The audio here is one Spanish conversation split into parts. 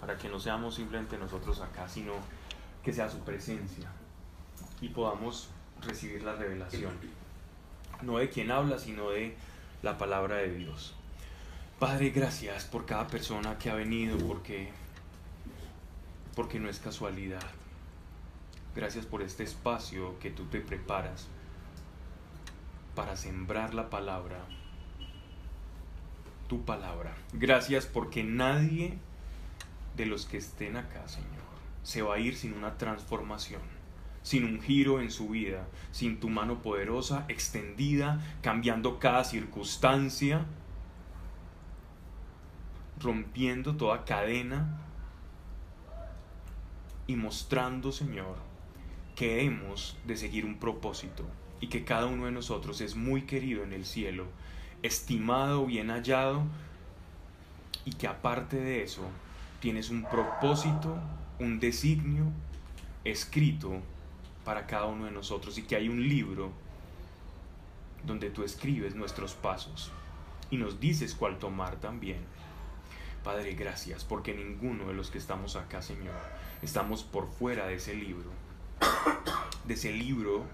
para que no seamos simplemente nosotros acá, sino que sea su presencia y podamos recibir la revelación, no de quien habla, sino de la palabra de Dios. Padre, gracias por cada persona que ha venido, porque, porque no es casualidad. Gracias por este espacio que tú te preparas para sembrar la palabra, tu palabra. Gracias porque nadie de los que estén acá, Señor, se va a ir sin una transformación, sin un giro en su vida, sin tu mano poderosa, extendida, cambiando cada circunstancia, rompiendo toda cadena y mostrando, Señor, que hemos de seguir un propósito y que cada uno de nosotros es muy querido en el cielo, estimado, bien hallado y que aparte de eso tienes un propósito, un designio escrito para cada uno de nosotros y que hay un libro donde tú escribes nuestros pasos y nos dices cuál tomar también. Padre, gracias porque ninguno de los que estamos acá, Señor, estamos por fuera de ese libro, de ese libro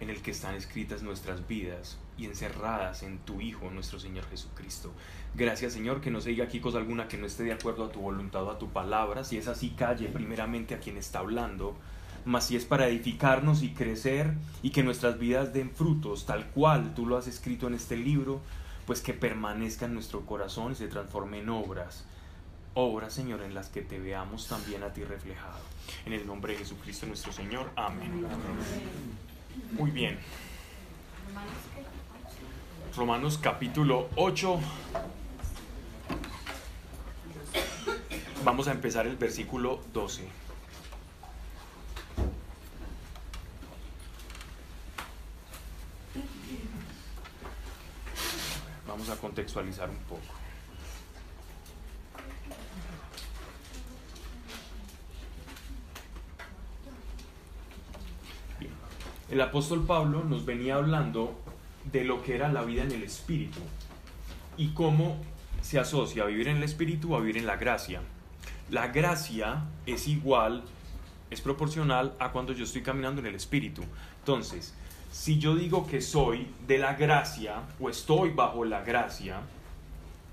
en el que están escritas nuestras vidas y encerradas en tu Hijo, nuestro Señor Jesucristo. Gracias Señor, que no se diga aquí cosa alguna que no esté de acuerdo a tu voluntad o a tu palabra. Si es así, calle primeramente a quien está hablando. Mas si es para edificarnos y crecer y que nuestras vidas den frutos tal cual tú lo has escrito en este libro, pues que permanezca en nuestro corazón y se transforme en obras. Obras, Señor, en las que te veamos también a ti reflejado. En el nombre de Jesucristo nuestro Señor. Amén. Muy bien. Romanos capítulo 8. Vamos a empezar el versículo 12. Vamos a contextualizar un poco. El apóstol Pablo nos venía hablando de lo que era la vida en el espíritu y cómo se asocia a vivir en el espíritu a vivir en la gracia. La gracia es igual, es proporcional a cuando yo estoy caminando en el espíritu. Entonces, si yo digo que soy de la gracia o estoy bajo la gracia,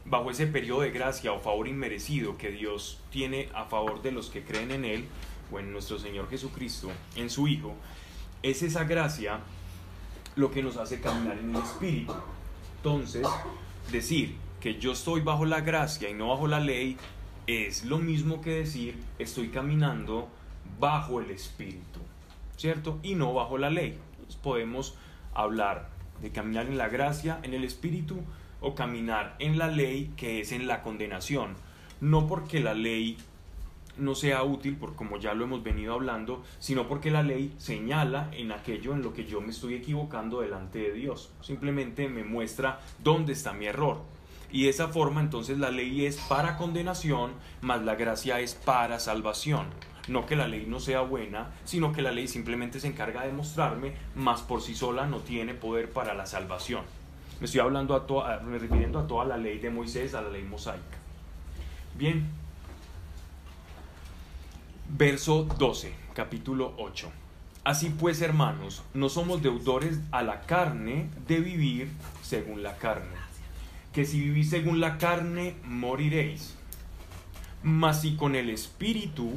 bajo ese periodo de gracia o favor inmerecido que Dios tiene a favor de los que creen en Él o en nuestro Señor Jesucristo, en su Hijo, es esa gracia lo que nos hace caminar en el Espíritu. Entonces, decir que yo estoy bajo la gracia y no bajo la ley es lo mismo que decir estoy caminando bajo el Espíritu, ¿cierto? Y no bajo la ley. podemos hablar de caminar en la gracia, en el Espíritu, o caminar en la ley que es en la condenación. No porque la ley no sea útil, por como ya lo hemos venido hablando, sino porque la ley señala en aquello en lo que yo me estoy equivocando delante de Dios. Simplemente me muestra dónde está mi error. Y de esa forma entonces la ley es para condenación, más la gracia es para salvación. No que la ley no sea buena, sino que la ley simplemente se encarga de mostrarme, más por sí sola no tiene poder para la salvación. Me estoy hablando a toda, me refiriendo a toda la ley de Moisés, a la ley mosaica. Bien, Verso 12, capítulo 8. Así pues, hermanos, no somos deudores a la carne de vivir según la carne. Que si vivís según la carne, moriréis. Mas si con el Espíritu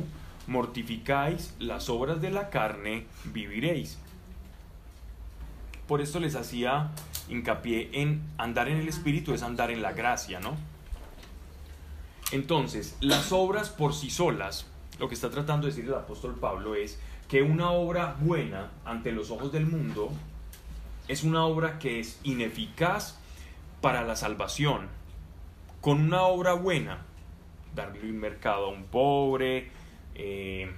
mortificáis las obras de la carne, viviréis. Por esto les hacía hincapié en andar en el Espíritu es andar en la gracia, ¿no? Entonces, las obras por sí solas lo que está tratando de decir el apóstol Pablo es que una obra buena ante los ojos del mundo es una obra que es ineficaz para la salvación. Con una obra buena, darle un mercado a un pobre, eh,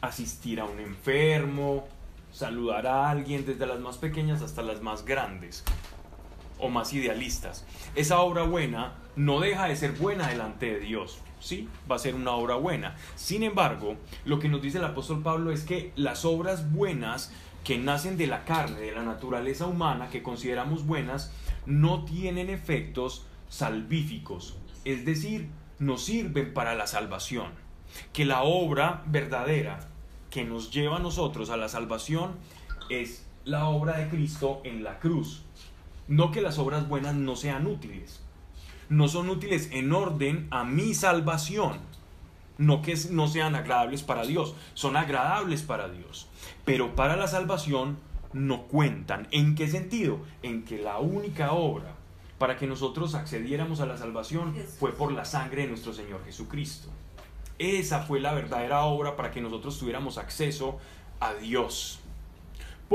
asistir a un enfermo, saludar a alguien desde las más pequeñas hasta las más grandes o más idealistas. Esa obra buena no deja de ser buena delante de Dios sí, va a ser una obra buena. Sin embargo, lo que nos dice el apóstol Pablo es que las obras buenas que nacen de la carne, de la naturaleza humana, que consideramos buenas, no tienen efectos salvíficos. Es decir, nos sirven para la salvación. Que la obra verdadera que nos lleva a nosotros a la salvación es la obra de Cristo en la cruz. No que las obras buenas no sean útiles. No son útiles en orden a mi salvación. No que no sean agradables para Dios. Son agradables para Dios. Pero para la salvación no cuentan. ¿En qué sentido? En que la única obra para que nosotros accediéramos a la salvación fue por la sangre de nuestro Señor Jesucristo. Esa fue la verdadera obra para que nosotros tuviéramos acceso a Dios.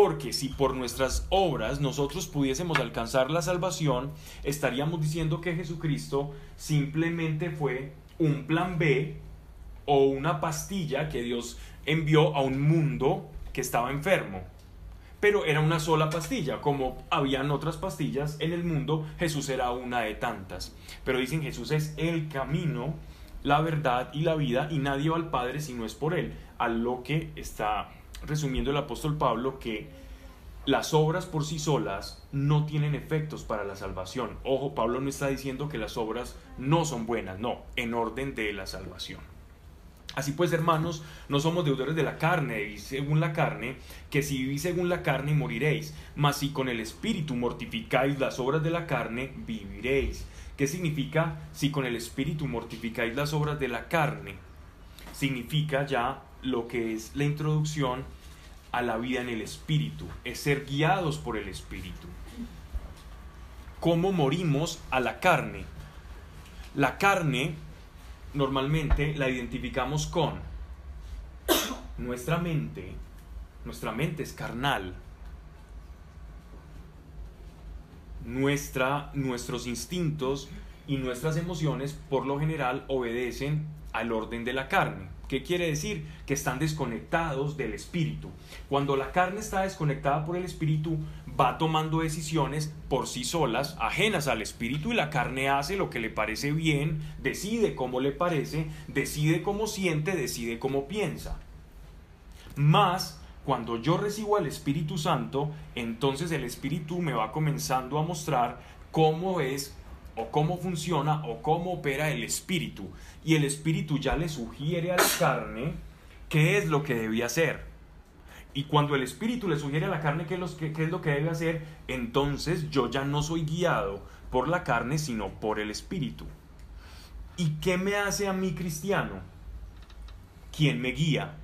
Porque si por nuestras obras nosotros pudiésemos alcanzar la salvación, estaríamos diciendo que Jesucristo simplemente fue un plan B o una pastilla que Dios envió a un mundo que estaba enfermo. Pero era una sola pastilla, como habían otras pastillas en el mundo, Jesús era una de tantas. Pero dicen Jesús es el camino, la verdad y la vida, y nadie va al Padre si no es por Él. A lo que está resumiendo el apóstol Pablo que las obras por sí solas no tienen efectos para la salvación. Ojo, Pablo no está diciendo que las obras no son buenas, no, en orden de la salvación. Así pues, hermanos, no somos deudores de la carne, y según la carne, que si vivís según la carne moriréis, mas si con el espíritu mortificáis las obras de la carne, viviréis. ¿Qué significa si con el espíritu mortificáis las obras de la carne? Significa ya lo que es la introducción a la vida en el Espíritu, es ser guiados por el Espíritu. ¿Cómo morimos a la carne? La carne normalmente la identificamos con nuestra mente, nuestra mente es carnal, nuestra, nuestros instintos y nuestras emociones por lo general obedecen al orden de la carne. ¿Qué quiere decir? Que están desconectados del espíritu. Cuando la carne está desconectada por el espíritu, va tomando decisiones por sí solas, ajenas al espíritu, y la carne hace lo que le parece bien, decide cómo le parece, decide cómo siente, decide cómo piensa. Más cuando yo recibo al Espíritu Santo, entonces el Espíritu me va comenzando a mostrar cómo es o cómo funciona o cómo opera el espíritu. Y el espíritu ya le sugiere a la carne qué es lo que debe hacer. Y cuando el espíritu le sugiere a la carne qué es lo que debe hacer, entonces yo ya no soy guiado por la carne, sino por el espíritu. ¿Y qué me hace a mí cristiano? ¿Quién me guía?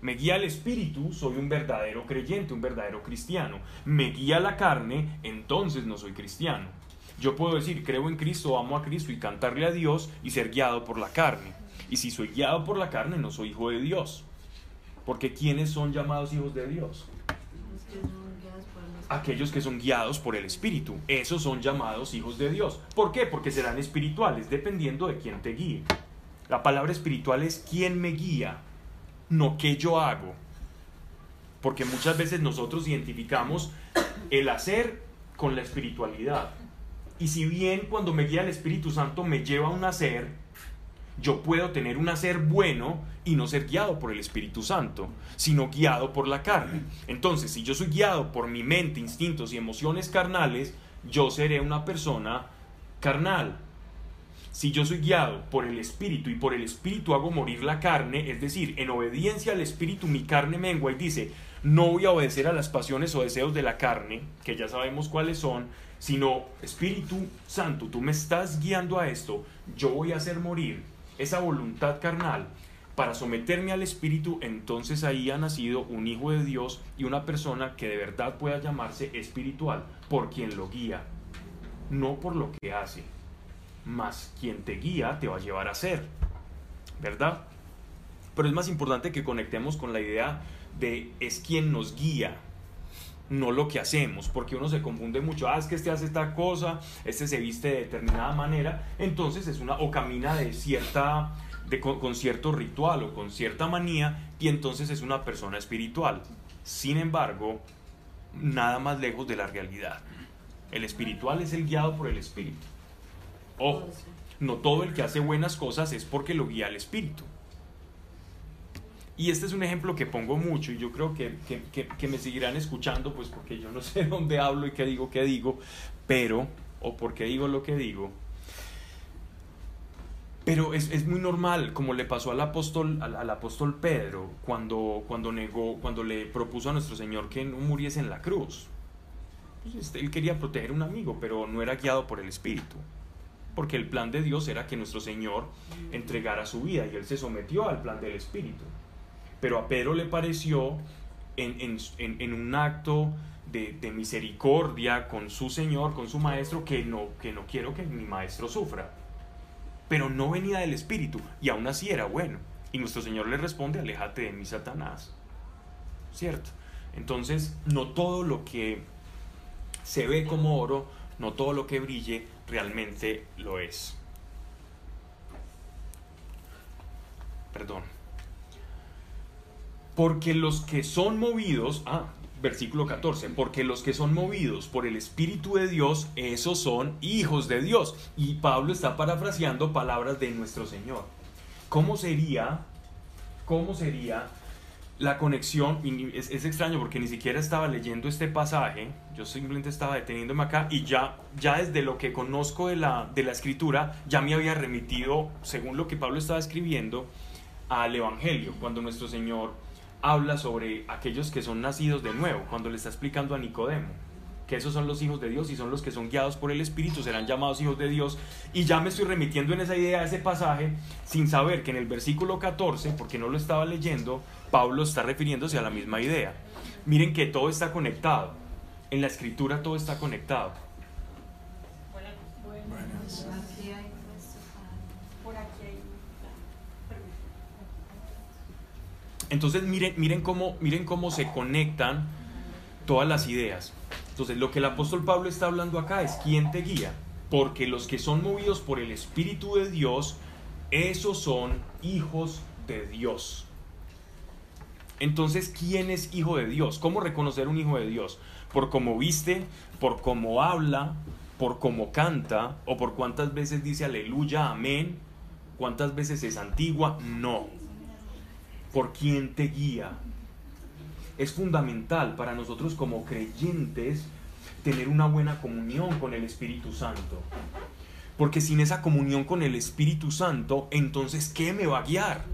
Me guía el espíritu, soy un verdadero creyente, un verdadero cristiano. Me guía la carne, entonces no soy cristiano. Yo puedo decir, creo en Cristo, amo a Cristo y cantarle a Dios y ser guiado por la carne. Y si soy guiado por la carne, no soy hijo de Dios. Porque ¿quiénes son llamados hijos de Dios? Aquellos que son guiados por el Espíritu. Esos son llamados hijos de Dios. ¿Por qué? Porque serán espirituales, dependiendo de quién te guíe. La palabra espiritual es quién me guía, no qué yo hago. Porque muchas veces nosotros identificamos el hacer con la espiritualidad. Y si bien cuando me guía el Espíritu Santo me lleva a un hacer, yo puedo tener un hacer bueno y no ser guiado por el Espíritu Santo, sino guiado por la carne. Entonces, si yo soy guiado por mi mente, instintos y emociones carnales, yo seré una persona carnal. Si yo soy guiado por el Espíritu y por el Espíritu hago morir la carne, es decir, en obediencia al Espíritu mi carne mengua y dice, no voy a obedecer a las pasiones o deseos de la carne, que ya sabemos cuáles son, sino Espíritu Santo, tú me estás guiando a esto, yo voy a hacer morir esa voluntad carnal para someterme al Espíritu, entonces ahí ha nacido un hijo de Dios y una persona que de verdad pueda llamarse espiritual, por quien lo guía, no por lo que hace, mas quien te guía te va a llevar a ser, ¿verdad? Pero es más importante que conectemos con la idea de es quien nos guía, no lo que hacemos, porque uno se confunde mucho, ah, es que este hace esta cosa, este se viste de determinada manera, entonces es una, o camina de cierta, de, con, cierto ritual o con cierta manía, y entonces es una persona espiritual. Sin embargo, nada más lejos de la realidad. El espiritual es el guiado por el espíritu. Ojo, no todo el que hace buenas cosas es porque lo guía el espíritu. Y este es un ejemplo que pongo mucho y yo creo que, me seguirán escuchando, pues porque yo no sé dónde hablo y qué digo, qué digo, pero, o por qué digo lo que digo. Pero es, es, muy normal, como le pasó al apóstol, al, apóstol Pedro cuando, cuando, negó, cuando le propuso a nuestro Señor que no muriese en la cruz. Pues, él quería proteger a un amigo, pero no era guiado por el Espíritu. Porque el plan de Dios era que nuestro Señor entregara su vida y él se sometió al plan del Espíritu. Pero a Pedro le pareció en, en, en, un acto de, de, misericordia con su Señor, con su Maestro, que no, que no quiero que mi Maestro sufra pero no venía del Espíritu y aún así era bueno. Y nuestro Señor le responde, aléjate de mí, Satanás. ¿Cierto? Entonces, no todo lo que se ve como oro, no todo lo que brille, realmente lo es. Perdón. Porque los que son movidos, ah, versículo 14, porque los que son movidos por el Espíritu de Dios, esos son hijos de Dios. Y Pablo está parafraseando palabras de nuestro Señor. ¿Cómo sería, cómo sería la conexión? Es, es, extraño porque ni siquiera estaba leyendo este pasaje, yo simplemente estaba deteniéndome acá y ya, ya desde lo que conozco de la, de la escritura, ya me había remitido, según lo que Pablo estaba escribiendo, al Evangelio, cuando nuestro Señor habla sobre aquellos que son nacidos de nuevo, cuando le está explicando a Nicodemo que esos son los hijos de Dios y son los que son guiados por el Espíritu, serán llamados hijos de Dios. Y ya me estoy remitiendo en esa idea, a ese pasaje, sin saber que en el versículo 14, porque no lo estaba leyendo, Pablo está refiriéndose a la misma idea. Miren que todo está conectado. En la escritura todo está conectado. Entonces miren, miren, cómo, miren cómo se conectan todas las ideas. Entonces lo que el apóstol Pablo está hablando acá es quién te guía. Porque los que son movidos por el Espíritu de Dios, esos son hijos de Dios. Entonces, ¿quién es hijo de Dios? ¿Cómo reconocer un hijo de Dios? ¿Por cómo viste? ¿Por cómo habla? ¿Por cómo canta? ¿O por cuántas veces dice aleluya, amén? ¿Cuántas veces es antigua? No por quien te guía. Es fundamental para nosotros como creyentes tener una buena comunión con el Espíritu Santo. Porque sin esa comunión con el Espíritu Santo, entonces, ¿qué me va a guiar?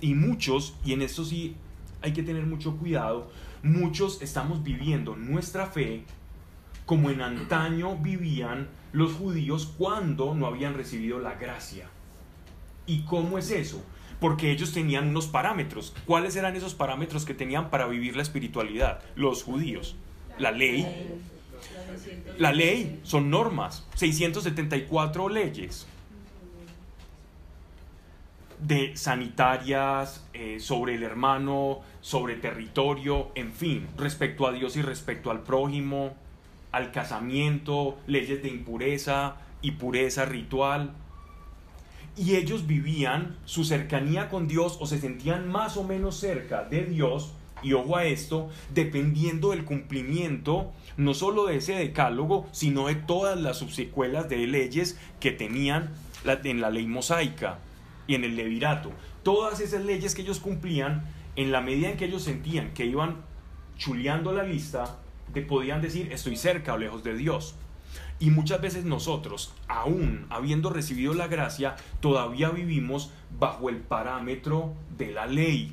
Y muchos, y en esto sí hay que tener mucho cuidado, muchos estamos viviendo nuestra fe como en antaño vivían los judíos cuando no habían recibido la gracia. ¿Y cómo es eso? Porque ellos tenían unos parámetros. ¿Cuáles eran esos parámetros que tenían para vivir la espiritualidad? Los judíos. La ley. La ley son normas, 674 leyes de sanitarias, eh, sobre el hermano, sobre territorio, en fin, respecto a Dios y respecto al prójimo, al casamiento, leyes de impureza y pureza ritual y ellos vivían su cercanía con Dios o se sentían más o menos cerca de Dios, y ojo a esto, dependiendo del cumplimiento no solo de ese decálogo, sino de todas las subsecuelas de leyes que tenían en la ley mosaica y en el levirato. Todas esas leyes que ellos cumplían, en la medida en que ellos sentían que iban chuleando la lista, podían decir estoy cerca o lejos de Dios. Y muchas veces nosotros, aún habiendo recibido la gracia, todavía vivimos bajo el parámetro de la ley.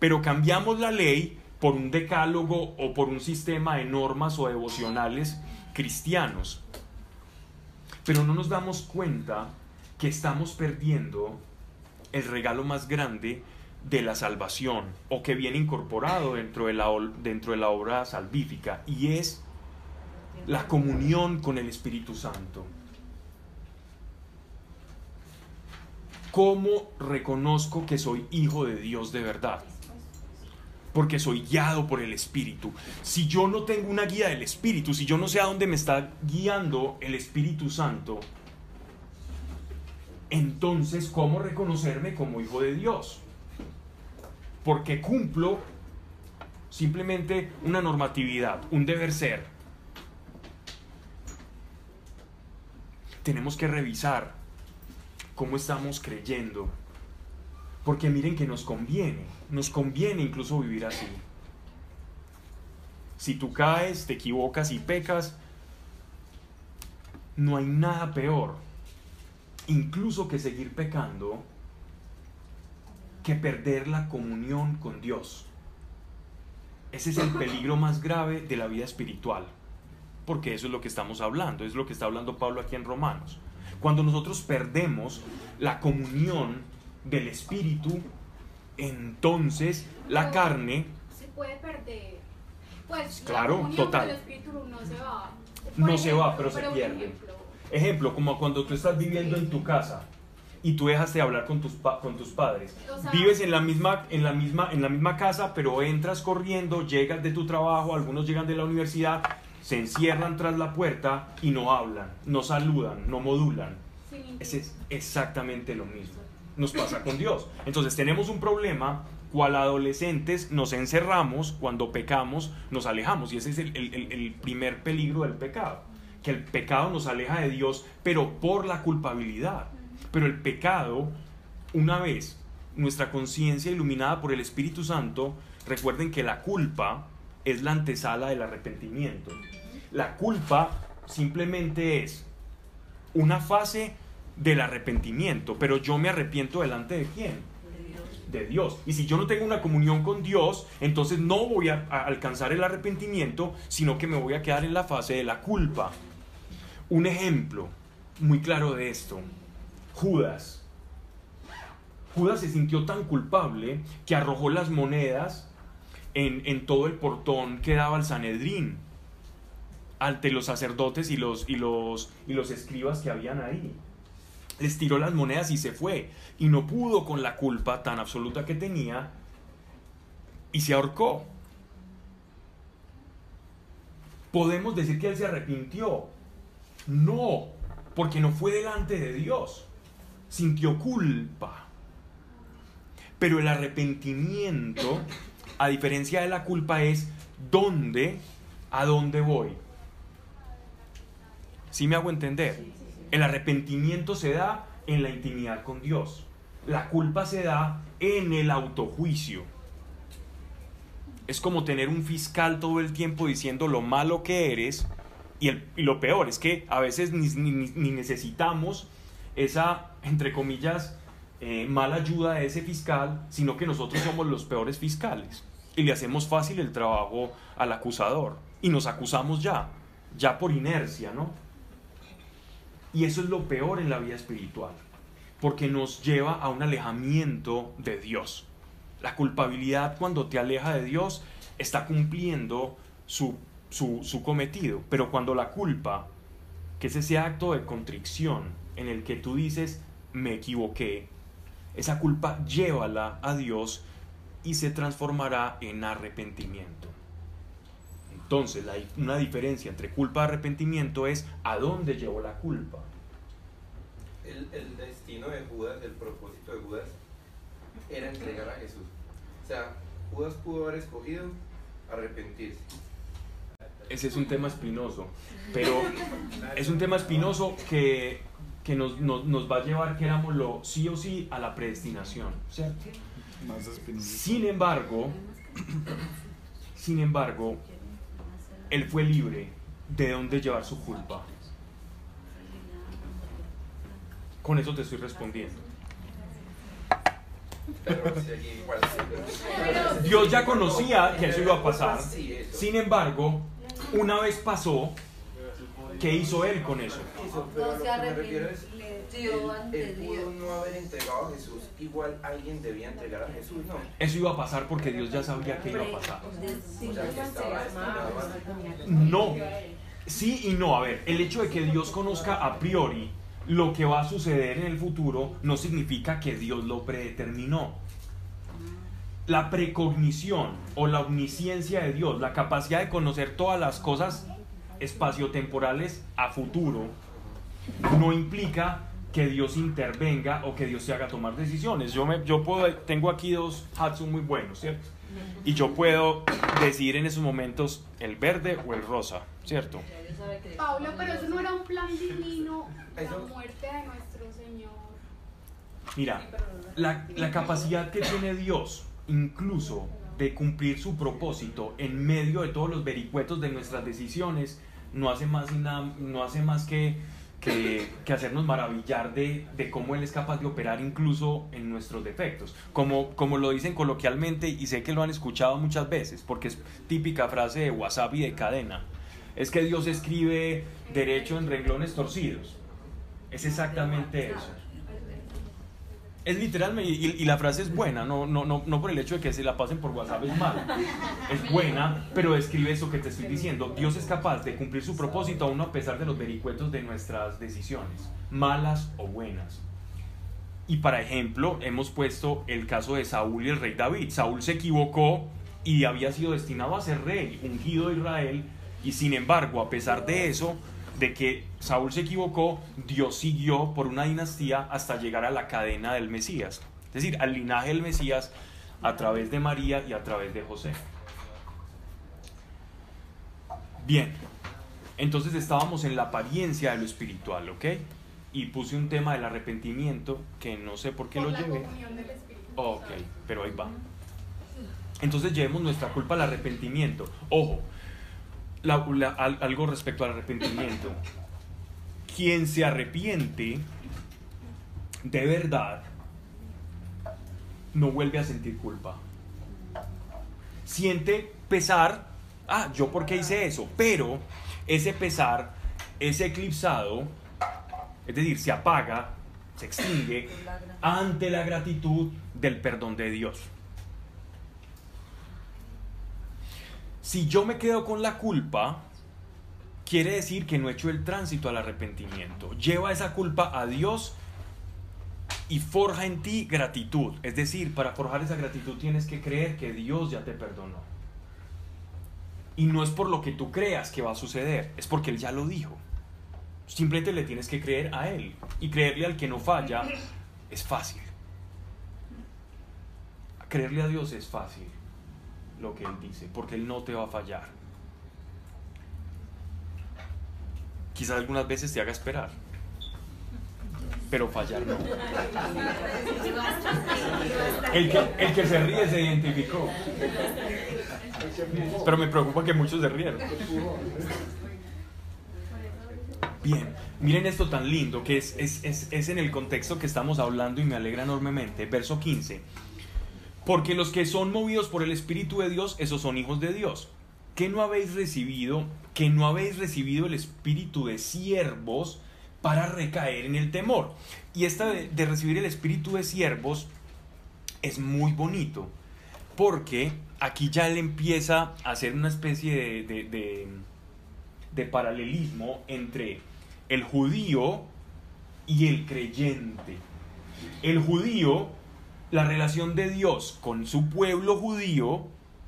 Pero cambiamos la ley por un decálogo o por un sistema de normas o devocionales cristianos. Pero no nos damos cuenta que estamos perdiendo el regalo más grande de la salvación o que viene incorporado dentro de la, dentro de la obra salvífica y es la comunión con el Espíritu Santo. ¿Cómo reconozco que soy hijo de Dios de verdad? Porque soy guiado por el Espíritu. Si yo no tengo una guía del Espíritu, si yo no sé a dónde me está guiando el Espíritu Santo, entonces, ¿cómo reconocerme como hijo de Dios? Porque cumplo simplemente una normatividad, un deber ser, tenemos que revisar cómo estamos creyendo. Porque miren que nos conviene, nos conviene incluso vivir así. Si tú caes, te equivocas y pecas, no hay nada peor incluso que seguir pecando, que perder la comunión con Dios. Ese es el peligro más grave de la vida espiritual, porque eso es lo que estamos hablando, es lo que está hablando Pablo aquí en Romanos. Cuando nosotros perdemos la comunión del Espíritu, entonces la carne... Se puede perder. Pues claro, la total. Del espíritu no se va. no se va, pero, se pierde. Ejemplo. ejemplo, como cuando tú estás viviendo en tu casa y tú dejas de hablar con tus, con tus padres. Vives en la, misma, en, la misma, en la misma casa, pero entras corriendo, llegas de tu trabajo, algunos llegan de la universidad, se encierran tras la puerta y no hablan, no saludan, no modulan. es exactamente lo mismo. Nos pasa con Dios. Entonces tenemos un problema, cual adolescentes nos encerramos, cuando pecamos nos alejamos. Y ese es el, el primer peligro del pecado. Que el pecado nos aleja de Dios, pero por la culpabilidad pero el pecado, una vez nuestra conciencia iluminada por el Espíritu Santo, recuerden que la culpa es la antesala del arrepentimiento. La culpa simplemente es una fase del arrepentimiento, pero yo me arrepiento delante de quién? De Dios. Y si yo no tengo una comunión con Dios, entonces no voy a, alcanzar el arrepentimiento, sino que me voy a quedar en la fase de la culpa. Un ejemplo muy claro de esto Judas. Judas se sintió tan culpable que arrojó las monedas en, todo el portón que daba al Sanedrín ante los sacerdotes y los, y, los, y los escribas que habían ahí. Les tiró las monedas y se fue. Y no pudo con la culpa tan absoluta que tenía y se ahorcó. ¿Podemos decir que él se arrepintió? No, porque no fue delante de Dios sintió culpa. Pero el arrepentimiento, a diferencia de la culpa, es dónde, a dónde voy. ¿Sí me hago entender? El arrepentimiento se da en la intimidad con Dios. La culpa se da en el autojuicio. Es como tener un fiscal todo el tiempo diciendo lo malo que eres y, lo peor es que a veces ni necesitamos esa, entre comillas, eh, mala ayuda de ese fiscal, sino que nosotros somos los peores fiscales y le hacemos fácil el trabajo al acusador y nos acusamos ya, ya por inercia, ¿no? Y eso es lo peor en la vida espiritual, porque nos lleva a un alejamiento de Dios. La culpabilidad cuando te aleja de Dios está cumpliendo su, su, su cometido, pero cuando la culpa, que es ese acto de contrición, en el que tú dices, me equivoqué, esa culpa llévala a Dios y se transformará en arrepentimiento. Entonces, una diferencia entre culpa y arrepentimiento es a dónde llevó la culpa. El, el, destino de Judas, el propósito de Judas, era entregar a Jesús. O sea, Judas pudo haber escogido arrepentirse. Ese es un tema espinoso, pero es un tema espinoso que que nos, nos, va a llevar, querámoslo, sí o sí, a la predestinación. Sin embargo, sin embargo, él fue libre de dónde llevar su culpa. Con eso te estoy respondiendo. Dios ya conocía que eso iba a pasar. Sin embargo, una vez pasó, ¿qué hizo él con eso? pero lo él, pudo no haber entregado a Jesús, igual alguien debía entregar a Jesús, ¿no? Eso iba a pasar porque Dios ya sabía que iba a pasar. No, sí y no. A ver, el hecho de que Dios conozca a priori lo que va a suceder en el futuro no significa que Dios lo predeterminó. La precognición o la omnisciencia de Dios, la capacidad de conocer todas las cosas espaciotemporales a futuro, no implica que Dios intervenga o que Dios se haga tomar decisiones. Yo, me, yo puedo, tengo aquí dos Hatsun muy buenos, ¿cierto? Y yo puedo decidir en esos momentos el verde o el rosa, ¿cierto? Pablo, pero eso no era un plan divino, la muerte de nuestro Señor. Mira, la, la capacidad que tiene Dios, incluso de cumplir su propósito en medio de todos los vericuetos de nuestras decisiones, no hace más, no hace más que que, hacernos maravillar de, cómo Él es capaz de operar incluso en nuestros defectos. Como, como lo dicen coloquialmente, y sé que lo han escuchado muchas veces, porque es típica frase de WhatsApp y de cadena, es que Dios escribe derecho en renglones torcidos. Es exactamente eso. Es literalmente, y, la frase es buena, no, no, no, no por el hecho de que se la pasen por WhatsApp es mala. Es buena, pero describe eso que te estoy diciendo. Dios es capaz de cumplir su propósito aún a pesar de los vericuetos de nuestras decisiones, malas o buenas. Y para ejemplo, hemos puesto el caso de Saúl y el rey David. Saúl se equivocó y había sido destinado a ser rey, ungido de Israel, y sin embargo, a pesar de eso, de que Saúl se equivocó, Dios siguió por una dinastía hasta llegar a la cadena del Mesías, es decir, al linaje del Mesías a través de María y a través de José. Bien, entonces estábamos en la apariencia de lo espiritual, ¿ok? Y puse un tema del arrepentimiento que no sé por qué lo llevé. Ok, pero ahí va. Entonces llevemos nuestra culpa al arrepentimiento. Ojo, algo respecto al arrepentimiento. Quien se arrepiente de verdad no vuelve a sentir culpa. Siente pesar, ah, yo por qué hice eso, pero ese pesar es eclipsado, es decir, se apaga, se extingue ante la gratitud del perdón de Dios. Si yo me quedo con la culpa, quiere decir que no he hecho el tránsito al arrepentimiento. Lleva esa culpa a Dios y forja en ti gratitud. Es decir, para forjar esa gratitud tienes que creer que Dios ya te perdonó. Y no es por lo que tú creas que va a suceder, es porque Él ya lo dijo. Simplemente le tienes que creer a Él. Y creerle al que no falla es fácil. Creerle a Dios es fácil lo que Él dice, porque Él no te va a fallar. Quizás algunas veces te haga esperar, pero fallar no. El que, el que se ríe se identificó. Pero me preocupa que muchos se rieron. Bien, miren esto tan lindo que es, es, es, es, en el contexto que estamos hablando y me alegra enormemente. Verso 15. Porque los que son movidos por el Espíritu de Dios, esos son hijos de Dios. ¿Qué no habéis recibido? Que no habéis recibido el espíritu de siervos para recaer en el temor. Y esta de, recibir el espíritu de siervos es muy bonito. Porque aquí ya él empieza a hacer una especie de, de, de paralelismo entre el judío y el creyente. El judío la relación de Dios con su pueblo judío,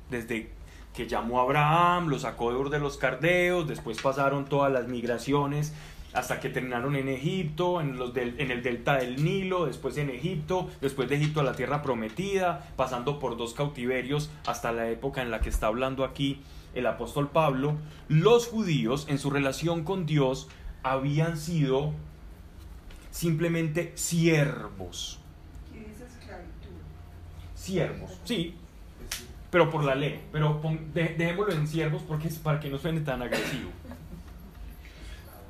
desde que llamó a Abraham, lo sacó de los Cardeos, después pasaron todas las migraciones hasta que terminaron en Egipto, en, los en el delta del Nilo, después en Egipto, después de Egipto a la tierra prometida, pasando por dos cautiverios hasta la época en la que está hablando aquí el apóstol Pablo, los judíos en su relación con Dios habían sido simplemente siervos siervos, sí, pero por la ley. Pero dejémoslo en siervos porque es para que no suene tan agresivo.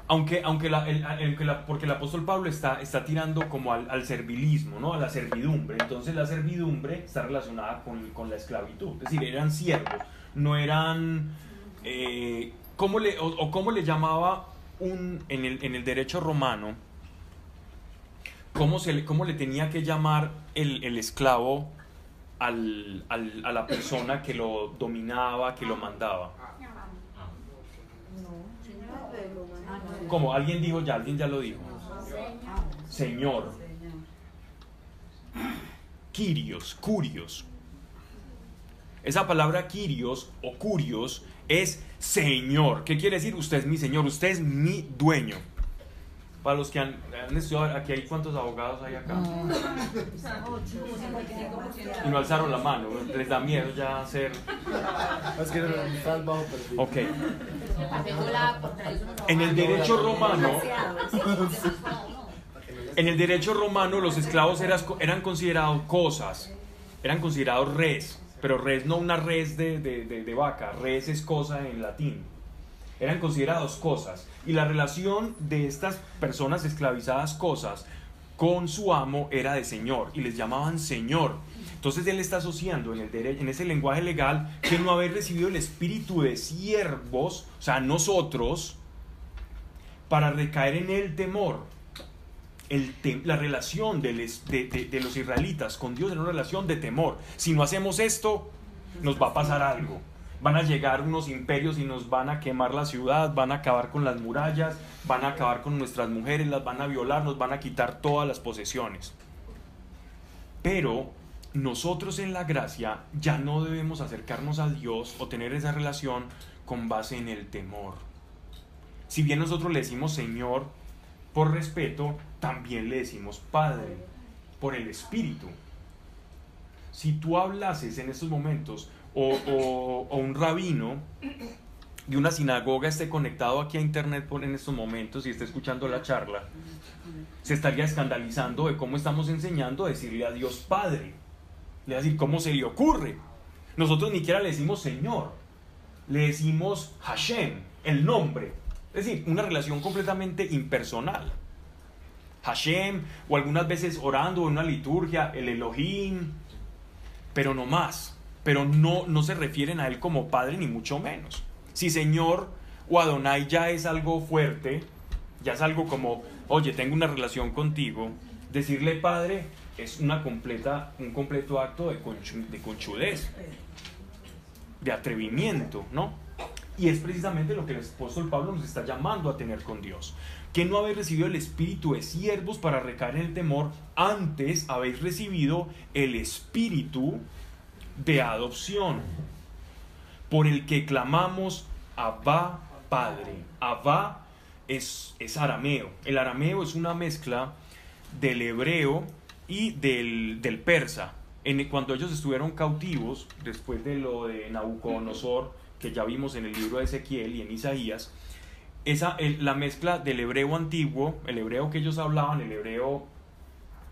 Aunque, aunque, la, porque el apóstol Pablo está, está tirando como al, servilismo, ¿no? a la servidumbre. Entonces la servidumbre está relacionada con, la esclavitud. Es decir, eran siervos, no eran... Eh, ¿cómo le, o, cómo le llamaba un, en, el, el derecho romano? ¿Cómo, se le, cómo le tenía que llamar el, el esclavo al, al, a la persona que lo dominaba, que lo mandaba. Como alguien dijo ya, alguien ya lo dijo. Señor. Quirios, curios. Esa palabra quirios o curios es Señor. ¿Qué quiere decir? Usted es mi Señor, usted es mi dueño. Para los que han, estudiado, aquí hay cuántos abogados hay acá. Y no alzaron la mano, les da miedo ya hacer. Es que bajo Ok. En el derecho romano, en el derecho romano los esclavos eran, eran considerados cosas, eran considerados res, pero res no una res de, de, de vaca, res es cosa en latín. Eran considerados cosas. Y la relación de estas personas esclavizadas cosas con su amo era de señor y les llamaban señor. Entonces él está asociando en, el en ese lenguaje legal que no haber recibido el espíritu de siervos, o sea, nosotros, para recaer en el temor. El la relación de, de, los israelitas con Dios era una relación de temor. Si no hacemos esto, nos va a pasar algo. Van a llegar unos imperios y nos van a quemar la ciudad, van a acabar con las murallas, van a acabar con nuestras mujeres, las van a violar, nos van a quitar todas las posesiones. Pero nosotros en la gracia ya no debemos acercarnos a Dios o tener esa relación con base en el temor. Si bien nosotros le decimos Señor por respeto, también le decimos Padre por el Espíritu. Si tú hablases en estos momentos o, un rabino de una sinagoga esté conectado aquí a internet por en estos momentos y esté escuchando la charla, se estaría escandalizando de cómo estamos enseñando a decirle a Dios Padre. Le decir, ¿cómo se le ocurre? Nosotros ni siquiera le decimos Señor, le decimos Hashem, el nombre. Es decir, una relación completamente impersonal. Hashem, o algunas veces orando en una liturgia, el Elohim, pero no más. Pero no, no se refieren a él como padre, ni mucho menos. Si Señor o Adonai ya es algo fuerte, ya es algo como, oye, tengo una relación contigo, decirle padre es una completa, un completo acto de, de conchudez, de atrevimiento, ¿no? Y es precisamente lo que el apóstol Pablo nos está llamando a tener con Dios. Que no habéis recibido el espíritu de siervos para recaer en el temor, antes habéis recibido el espíritu de adopción, por el que clamamos Abba Padre. Abba es, es arameo. El arameo es una mezcla del hebreo y del, persa. En, cuando ellos estuvieron cautivos, después de lo de Nabucodonosor, que ya vimos en el libro de Ezequiel y en Isaías, esa, la mezcla del hebreo antiguo, el hebreo que ellos hablaban, el hebreo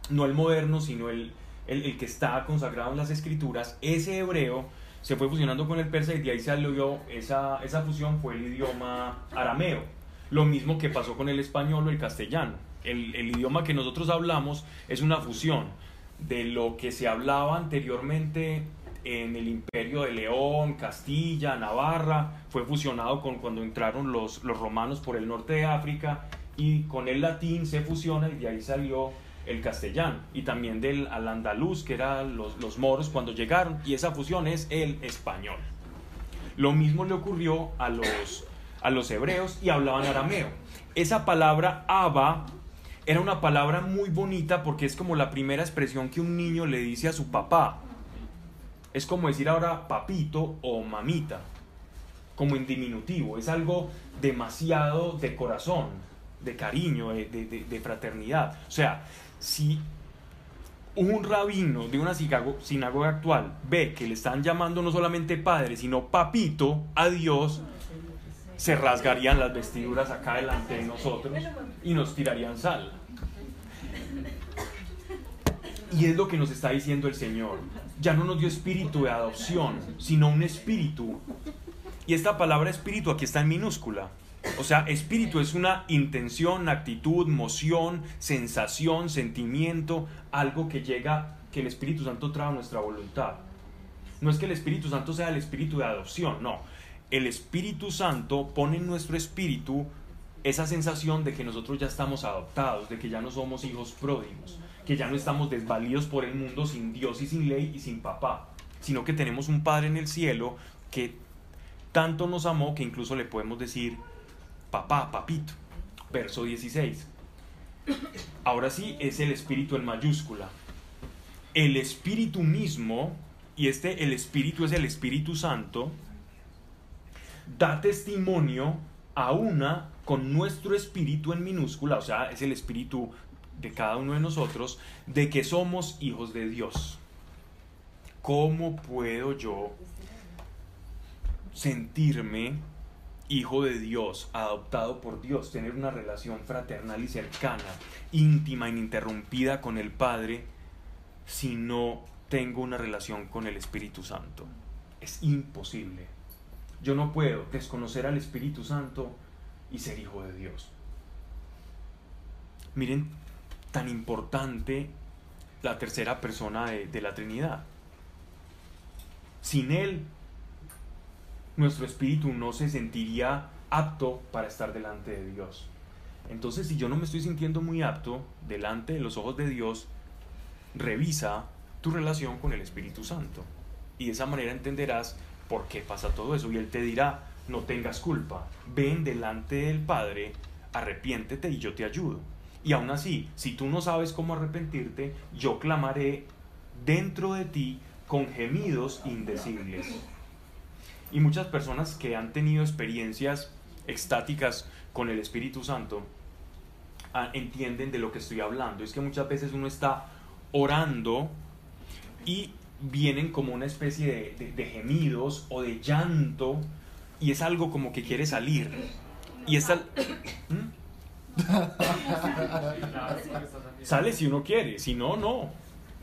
no el moderno, sino el, el, que está consagrado en las escrituras, ese hebreo se fue fusionando con el persa y de ahí salió esa, esa fusión, fue el idioma arameo. Lo mismo que pasó con el español o el castellano el, idioma que nosotros hablamos es una fusión de lo que se hablaba anteriormente en el imperio de León, Castilla, Navarra, fue fusionado con cuando entraron los, los romanos por el norte de África y con el latín se fusiona y de ahí salió el castellano y también del al andaluz que eran los, los moros cuando llegaron y esa fusión es el español. Lo mismo le ocurrió a los, a los hebreos y hablaban arameo. Esa palabra Abba era una palabra muy bonita porque es como la primera expresión que un niño le dice a su papá. Es como decir ahora papito o mamita, como en diminutivo. Es algo demasiado de corazón, de cariño, de, fraternidad. O sea, si un rabino de una sinagoga actual ve que le están llamando no solamente padre, sino papito a Dios, se rasgarían las vestiduras acá delante de nosotros y nos tirarían sal. Y es lo que nos está diciendo el Señor. Ya no nos dio espíritu de adopción, sino un espíritu. Y esta palabra espíritu aquí está en minúscula. O sea, espíritu es una intención, actitud, moción, sensación, sentimiento, algo que llega, que el Espíritu Santo trae a nuestra voluntad. No es que el Espíritu Santo sea el espíritu de adopción, no el Espíritu Santo pone en nuestro espíritu esa sensación de que nosotros ya estamos adoptados, de que ya no somos hijos pródigos, que ya no estamos desvalidos por el mundo sin Dios y sin ley y sin papá, sino que tenemos un Padre en el cielo que tanto nos amó que incluso le podemos decir papá, papito. Verso 16. Ahora sí es el Espíritu en mayúscula. El Espíritu mismo, y este el Espíritu es el Espíritu Santo, da testimonio a una con nuestro espíritu en minúscula, o sea, es el espíritu de cada uno de nosotros, de que somos hijos de Dios. ¿Cómo puedo yo sentirme hijo de Dios, adoptado por Dios, tener una relación fraternal y cercana, íntima, ininterrumpida con el Padre, si no tengo una relación con el Espíritu Santo? Es imposible. Yo no puedo desconocer al Espíritu Santo y ser hijo de Dios. Miren, tan importante la tercera persona de, de la Trinidad. Sin Él, nuestro espíritu no se sentiría apto para estar delante de Dios. Entonces, si yo no me estoy sintiendo muy apto delante de los ojos de Dios, revisa tu relación con el Espíritu Santo. Y de esa manera entenderás por qué pasa todo eso. Y Él te dirá, no tengas culpa, ven delante del Padre, arrepiéntete y yo te ayudo. Y aún así, si tú no sabes cómo arrepentirte, yo clamaré dentro de ti con gemidos indecibles. Y muchas personas que han tenido experiencias extáticas con el Espíritu Santo ah, entienden de lo que estoy hablando. Es que muchas veces uno está orando y vienen como una especie de, gemidos o de llanto y es algo como que quiere salir. Y está... ¿Mm? Sale si uno quiere, si no, no.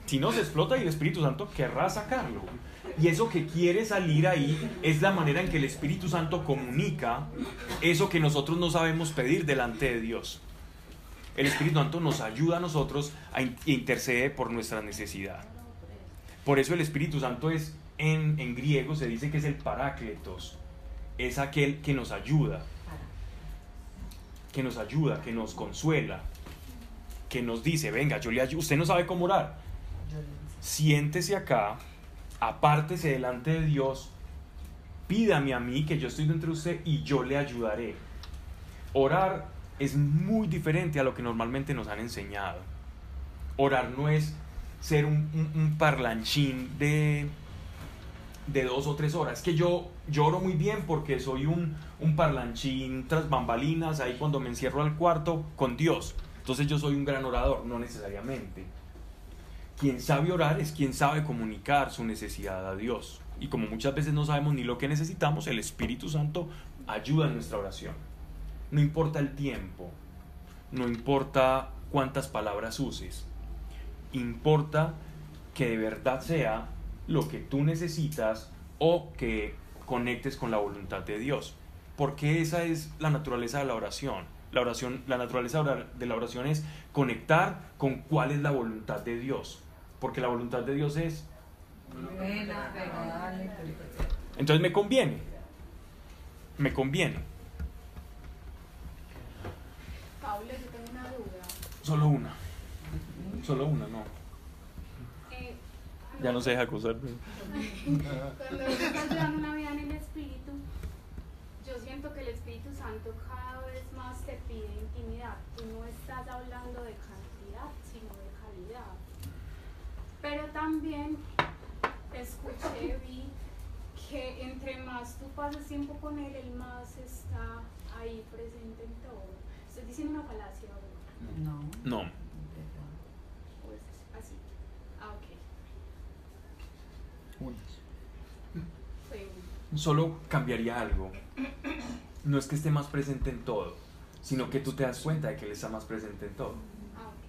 Si no se explota y el Espíritu Santo querrá sacarlo. Y eso que quiere salir ahí es la manera en que el Espíritu Santo comunica eso que nosotros no sabemos pedir delante de Dios. El Espíritu Santo nos ayuda a nosotros a interceder por nuestra necesidad. Por eso el Espíritu Santo es, en, en griego se dice que es el parácletos, es aquel que nos ayuda, que nos ayuda, que nos consuela, que nos dice, venga, yo le ayudo, usted no sabe cómo orar, siéntese acá, apártese delante de Dios, pídame a mí que yo estoy dentro de usted y yo le ayudaré. Orar es muy diferente a lo que normalmente nos han enseñado. Orar no es ser un, parlanchín de, de dos o tres horas. Es que yo, lloro muy bien porque soy un, un parlanchín tras bambalinas, ahí cuando me encierro al cuarto con Dios. Entonces yo soy un gran orador, no necesariamente. Quien sabe orar es quien sabe comunicar su necesidad a Dios. Y como muchas veces no sabemos ni lo que necesitamos, el Espíritu Santo ayuda en nuestra oración. No importa el tiempo, no importa cuántas palabras uses, importa que de verdad sea lo que tú necesitas o que conectes con la voluntad de Dios. Porque esa es la naturaleza de la oración. La oración, la naturaleza de la oración es conectar con cuál es la voluntad de Dios porque la voluntad de Dios es... Entonces me conviene. Me conviene. Pablo, yo tengo una duda. Solo una. Solo una, no. Eh, ya no se deja acusar. Cuando estás llevando una vida en el Espíritu, yo siento que el Espíritu Santo cada vez más te pide intimidad. Tú no estás hablando de cantidad, sino de calidad. Pero también escuché, vi que entre más tú pasas tiempo con él, él más está ahí presente en todo. ¿Estoy diciendo una falacia? No. No. Pues así. Ah, ok. Solo cambiaría algo. No es que esté más presente en todo, sino que tú te das cuenta de que él está más presente en todo.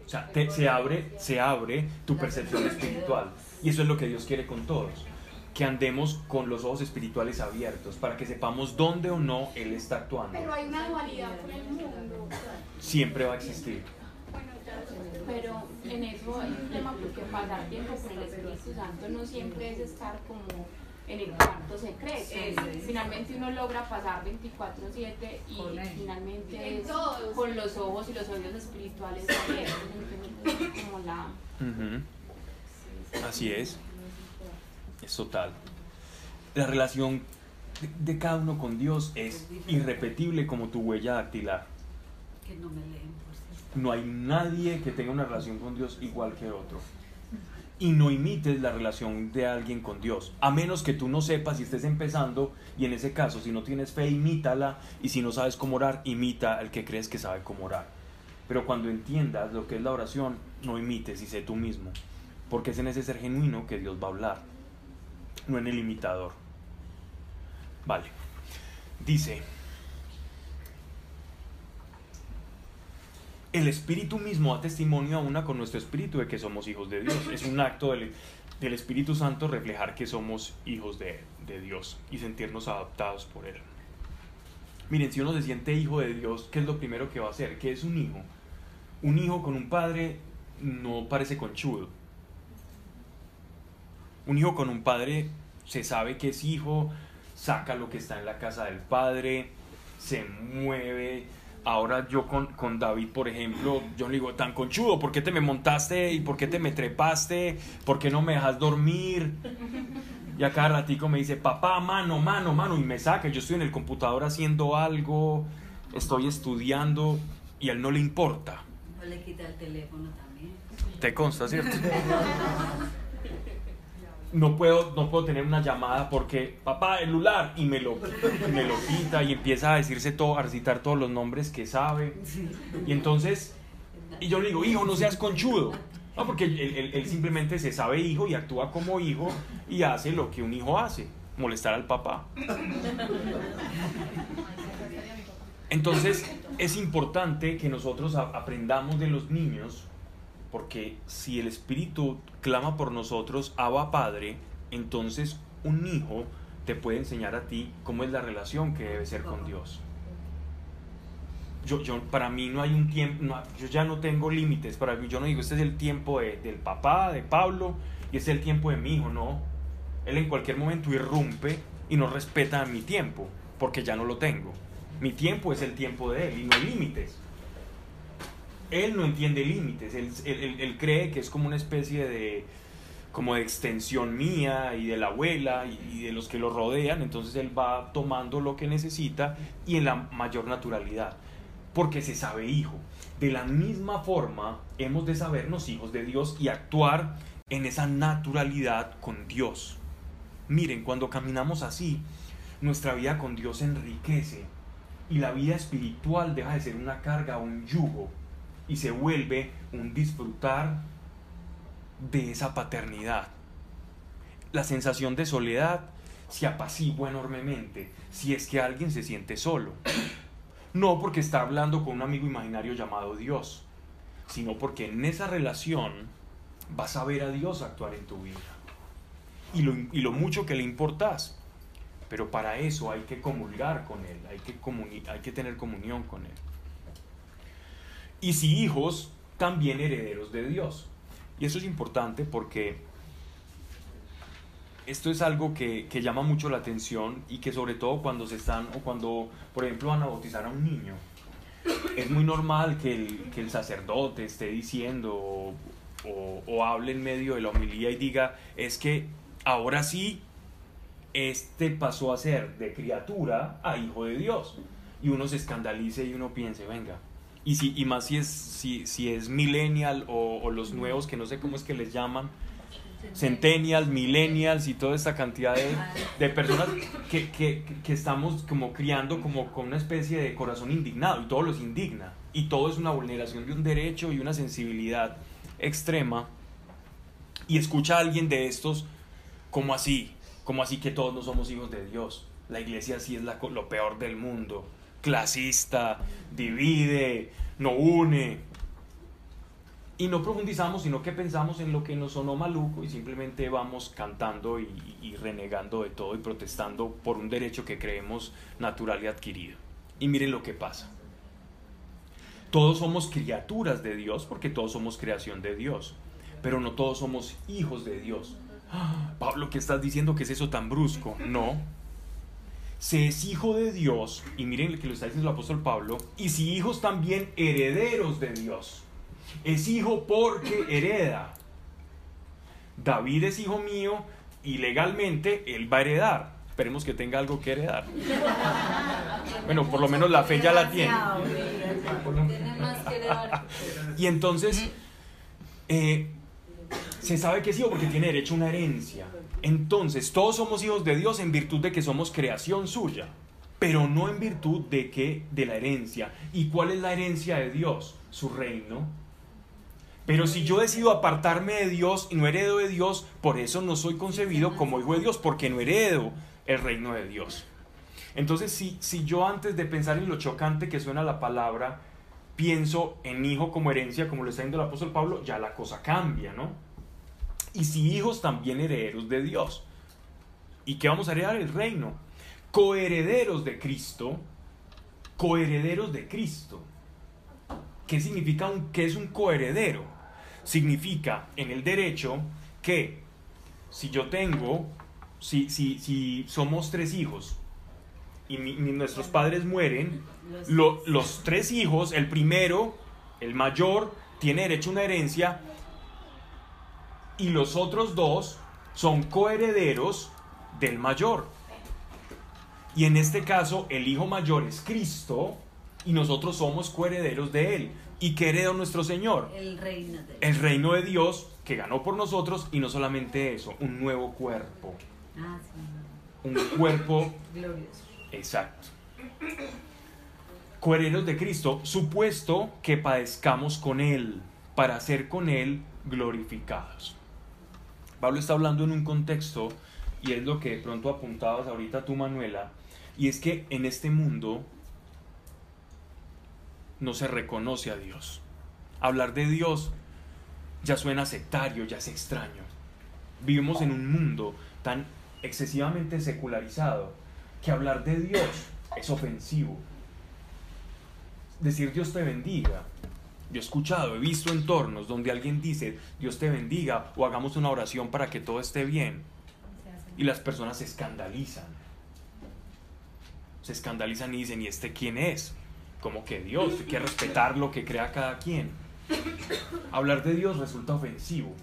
O sea, se, abre, se abre tu percepción espiritual. Y eso es lo que Dios quiere con todos. Que andemos con los ojos espirituales abiertos para que sepamos dónde o no Él está actuando. Pero hay una dualidad con el mundo. Siempre va a existir. Pero en eso hay un tema porque pasar tiempo con el Espíritu Santo no siempre es estar como en el cuarto secreto. Finalmente uno logra pasar 24/7 y finalmente es con los ojos y los oídos espirituales abiertos. como la... Así es. Es total. La relación de, cada uno con Dios es irrepetible como tu huella dactilar. Que no me leen, No hay nadie que tenga una relación con Dios igual que otro y no imites la relación de alguien con Dios. A menos que tú no sepas y estés empezando, y en ese caso, si no tienes fe, imítala, y si no sabes cómo orar, imita al que crees que sabe cómo orar. Pero cuando entiendas lo que es la oración, no imites y sé tú mismo, porque es en ese ser genuino que Dios va a hablar, no en el imitador. Vale. Dice, el Espíritu mismo da testimonio a una con nuestro Espíritu de que somos hijos de Dios. Es un acto de... del Espíritu Santo reflejar que somos hijos de, de Dios y sentirnos adoptados por Él. Miren, si uno se siente hijo de Dios, ¿qué es lo primero que va a hacer? ¿Qué es un hijo? Un hijo con un padre no parece conchudo. Un hijo con un padre se sabe que es hijo, saca lo que está en la casa del padre, se mueve. Ahora yo con, con David, por ejemplo, yo le digo, tan conchudo, ¿por qué te me montaste y por qué te me trepaste? ¿Por qué no me dejas dormir? Y a cada ratico me dice, papá, mano, mano, mano, y me saca. Yo estoy en el computador haciendo algo, estoy estudiando y a él no le importa. No le quita el teléfono también. Te consta, ¿cierto? No puedo, no puedo tener una llamada porque, papá, el lular, y me lo, me lo quita y empieza a decirse todo, a recitar todos los nombres que sabe. Y entonces, y yo le digo, hijo, no seas conchudo. No, porque él, él- él simplemente se sabe hijo y actúa como hijo y hace lo que un hijo hace, molestar al papá. Entonces, es importante que nosotros aprendamos de los niños, porque si el Espíritu clama por nosotros, Abba Padre, entonces un hijo te puede enseñar a ti cómo es la relación que debe ser con Dios. Yo, yo, para mí no hay un tiempo, no- yo ya no tengo límites, para mí yo no digo, este es el tiempo de- del papá, de Pablo, y este es el tiempo de mi hijo, no. Él en cualquier momento irrumpe y no respeta mi tiempo, porque ya no lo tengo. Mi tiempo es el tiempo de él y no hay límites. Él no entiende límites, él, él- él- cree que es como una especie de como de extensión mía y de la abuela y, y de los que lo rodean, entonces él va tomando lo que necesita y en la mayor naturalidad, porque se sabe hijo. De la misma forma hemos de sabernos hijos de Dios y actuar en esa naturalidad con Dios. Miren, cuando caminamos así, nuestra vida con Dios enriquece y la vida espiritual deja de ser una carga, un yugo y se vuelve un disfrutar de esa paternidad. La sensación de soledad se apacigua enormemente si es que alguien se siente solo. No porque está hablando con un amigo imaginario llamado Dios, sino porque en esa relación vas a ver a Dios actuar en tu vida y lo, y lo mucho que le importas. Pero para eso hay que comulgar con Él, hay que, hay que tener comunión con Él. Y si hijos, también herederos de Dios. Y eso es importante porque esto es algo que, que llama mucho la atención y que sobre todo cuando se están, o cuando, por ejemplo, van a bautizar a un niño, es muy normal que el, que el sacerdote esté diciendo o, o- hable en medio de la homilía y diga, es que ahora sí, este pasó a ser de criatura a hijo de Dios. Y uno se escandalice y uno piense, venga. Y, si, y más si es, si, si es millennial o, los nuevos, que no sé cómo es que les llaman, centennials, millennials y toda esta cantidad de, de personas que, que, que estamos como criando como con una especie de corazón indignado y todo los indigna. Y todo es una vulneración de un derecho y una sensibilidad extrema. Y escucha a alguien de estos como así, como así que todos no somos hijos de Dios. La iglesia sí es la lo peor del mundo, clasista, divide, no une. Y no profundizamos, sino que pensamos en lo que nos sonó maluco y simplemente vamos cantando y, renegando de todo y protestando por un derecho que creemos natural y adquirido. Y miren lo que pasa. Todos somos criaturas de Dios porque todos somos creación de Dios, pero no todos somos hijos de Dios. Ah, Pablo, ¿qué estás diciendo que es eso tan brusco? No. Se es hijo de Dios, y miren lo que lo está diciendo el apóstol Pablo, y si hijos también herederos de Dios. Es hijo porque hereda. David es hijo mío y legalmente él va a heredar. Esperemos que tenga algo que heredar. Bueno, por lo menos la fe ya la tiene. Tiene más que dar. Y entonces eh, se sabe que es hijo porque tiene derecho a una herencia. Entonces, todos somos hijos de Dios en virtud de que somos creación suya, pero no en virtud de que de la herencia. ¿Y cuál es la herencia de Dios? Su reino. Pero si yo decido apartarme de Dios y no heredo de Dios, por eso no soy concebido como hijo de Dios, porque no heredo el reino de Dios. Entonces, si, si yo antes de pensar en lo chocante que suena la palabra, pienso en hijo como herencia, como lo está diciendo el apóstol Pablo, ya la cosa cambia, ¿no? Y si hijos también herederos de Dios. ¿Y qué vamos a heredar? El reino. Coherederos de Cristo, coherederos de Cristo. ¿Qué significa un, qué es un coheredero? Significa en el derecho que si yo tengo, si, si, si somos tres hijos y mi- mi- nuestros padres mueren, Los- lo- los tres hijos, el primero, el mayor, tiene derecho a una herencia y los otros dos son coherederos del mayor. Y en este caso, el hijo mayor es Cristo y nosotros somos coherederos de él. ¿Y qué heredó nuestro Señor? El reino de El reino de Dios que ganó por nosotros y no solamente eso, un nuevo cuerpo. Ah, sí. Un cuerpo Glorioso. Exacto. Coherederos de Cristo, supuesto que padezcamos con Él, para ser con Él glorificados. Pablo está hablando en un contexto, y es lo que de pronto apuntabas ahorita tú, Manuela, y es que en este mundo no se reconoce a Dios. Hablar de Dios ya suena sectario, ya es extraño. Vivimos en un mundo tan excesivamente secularizado que hablar de Dios es ofensivo. Decir Dios te bendiga. Yo he escuchado, he visto entornos donde alguien dice Dios te bendiga o hagamos una oración para que todo esté bien. Y las personas se escandalizan. Se escandalizan y dicen, ¿y este quién es? Como que Dios, hay que respetar lo que crea cada quien. Hablar de Dios resulta ofensivo.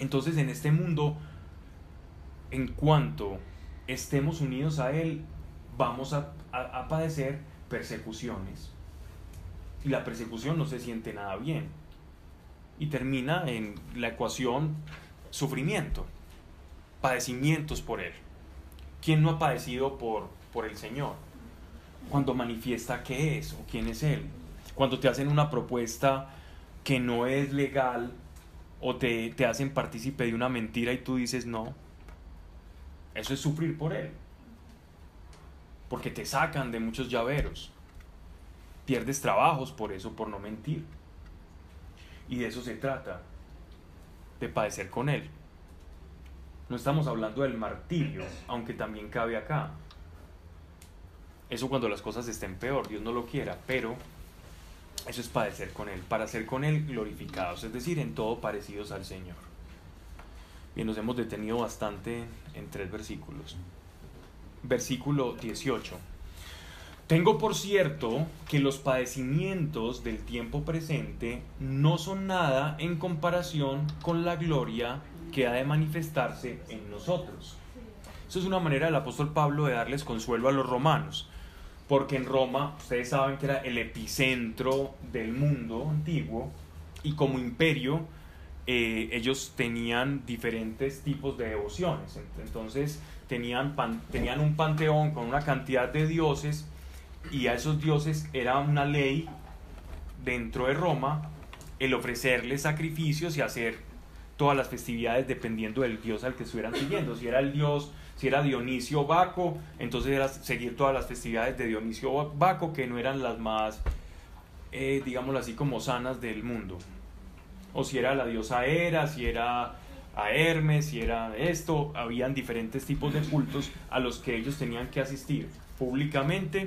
Entonces en este mundo, en cuanto estemos unidos a Él, vamos a- a padecer persecuciones. Y la persecución no se siente nada bien. Y termina en la ecuación sufrimiento, padecimientos por Él. ¿Quién no ha padecido por, por el Señor? Cuando manifiesta qué es o quién es Él. Cuando te hacen una propuesta que no es legal o te, te hacen partícipe de una mentira y tú dices no. Eso es sufrir por Él. Porque te sacan de muchos llaveros. Pierdes trabajos por eso, por no mentir. Y de eso se trata, de padecer con Él. No estamos hablando del martirio, aunque también cabe acá. Eso cuando las cosas estén peor, Dios no lo quiera, pero eso es padecer con Él, para ser con Él glorificados, es decir, en todo parecidos al Señor. Bien, nos hemos detenido bastante en tres versículos. Versículo 18. Tengo por cierto que los padecimientos del tiempo presente no son nada en comparación con la gloria que ha de manifestarse en nosotros. Eso es una manera del apóstol Pablo de darles consuelo a los romanos, porque en Roma ustedes saben que era el epicentro del mundo antiguo y como imperio eh, ellos tenían diferentes tipos de devociones. Entonces tenían, tenían un panteón con una cantidad de dioses y a esos dioses era una ley dentro de Roma el ofrecerles sacrificios y hacer todas las festividades dependiendo del dios al que estuvieran siguiendo. Si era el dios, si era Dionisio Baco, entonces era seguir todas las festividades de Dionisio Baco que no eran las más, eh, digámoslo así, como sanas del mundo. O si era la diosa Hera, si era Hermes, si era esto, habían diferentes tipos de cultos a los que ellos tenían que asistir públicamente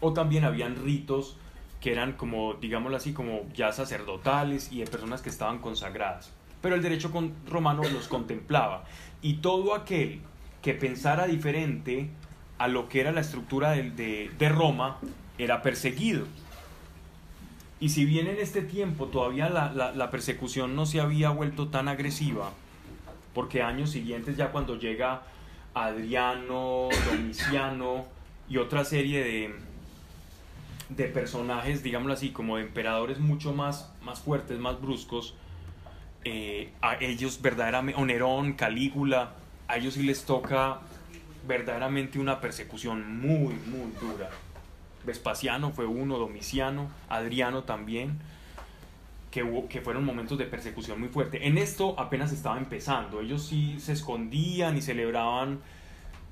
o también habían ritos que eran como, digámoslo así, como ya sacerdotales y de personas que estaban consagradas. Pero el derecho romano los contemplaba. Y todo aquel que pensara diferente a lo que era la estructura de, de Roma era perseguido. Y si bien en este tiempo todavía la, la- la persecución no se había vuelto tan agresiva, porque años siguientes ya cuando llega Adriano, Domiciano y otra serie de, de personajes, digámoslo así, como de emperadores mucho más, más fuertes, más bruscos, eh, a ellos verdaderamente, o Nerón, Calígula, a ellos sí les toca verdaderamente una persecución muy, muy dura. Vespasiano fue uno, Domiciano, Adriano también, que, que fueron momentos de persecución muy fuerte. En esto apenas estaba empezando, ellos sí se escondían y celebraban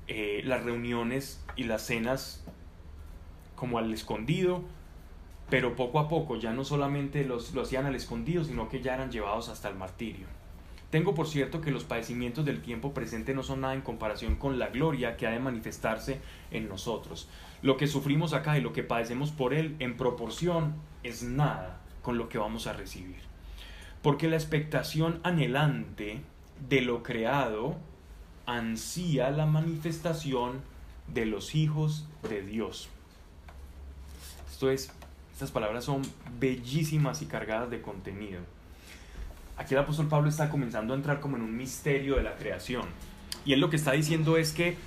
eh, las reuniones y las cenas como al escondido, pero poco a poco ya no solamente los, lo hacían al escondido, sino que ya eran llevados hasta el martirio. Tengo por cierto que los padecimientos del tiempo presente no son nada en comparación con la gloria que ha de manifestarse en nosotros. Lo que sufrimos acá y lo que padecemos por Él en proporción es nada con lo que vamos a recibir. Porque la expectación anhelante de lo creado ansía la manifestación de los hijos de Dios. Esto es, estas palabras son bellísimas y cargadas de contenido. Aquí el apóstol Pablo está comenzando a entrar como en un misterio de la creación. Y él lo que está diciendo es que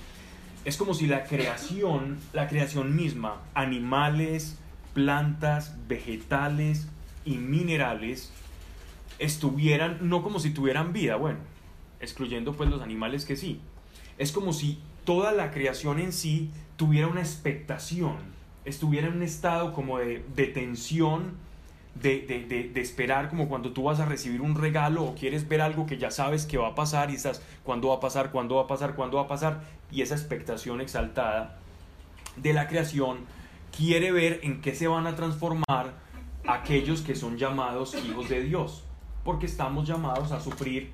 es como si la creación, la creación misma, animales, plantas, vegetales y minerales, estuvieran, no como si tuvieran vida, bueno, excluyendo pues los animales que sí. Es como si toda la creación en sí tuviera una expectación, estuviera en un estado como de, de tensión, de, de, de, esperar, como cuando tú vas a recibir un regalo o quieres ver algo que ya sabes que va a pasar y estás, ¿cuándo va a pasar? ¿Cuándo va a pasar? ¿Cuándo va a pasar? Y esa expectación exaltada de la creación quiere ver en qué se van a transformar aquellos que son llamados hijos de Dios, porque estamos llamados a sufrir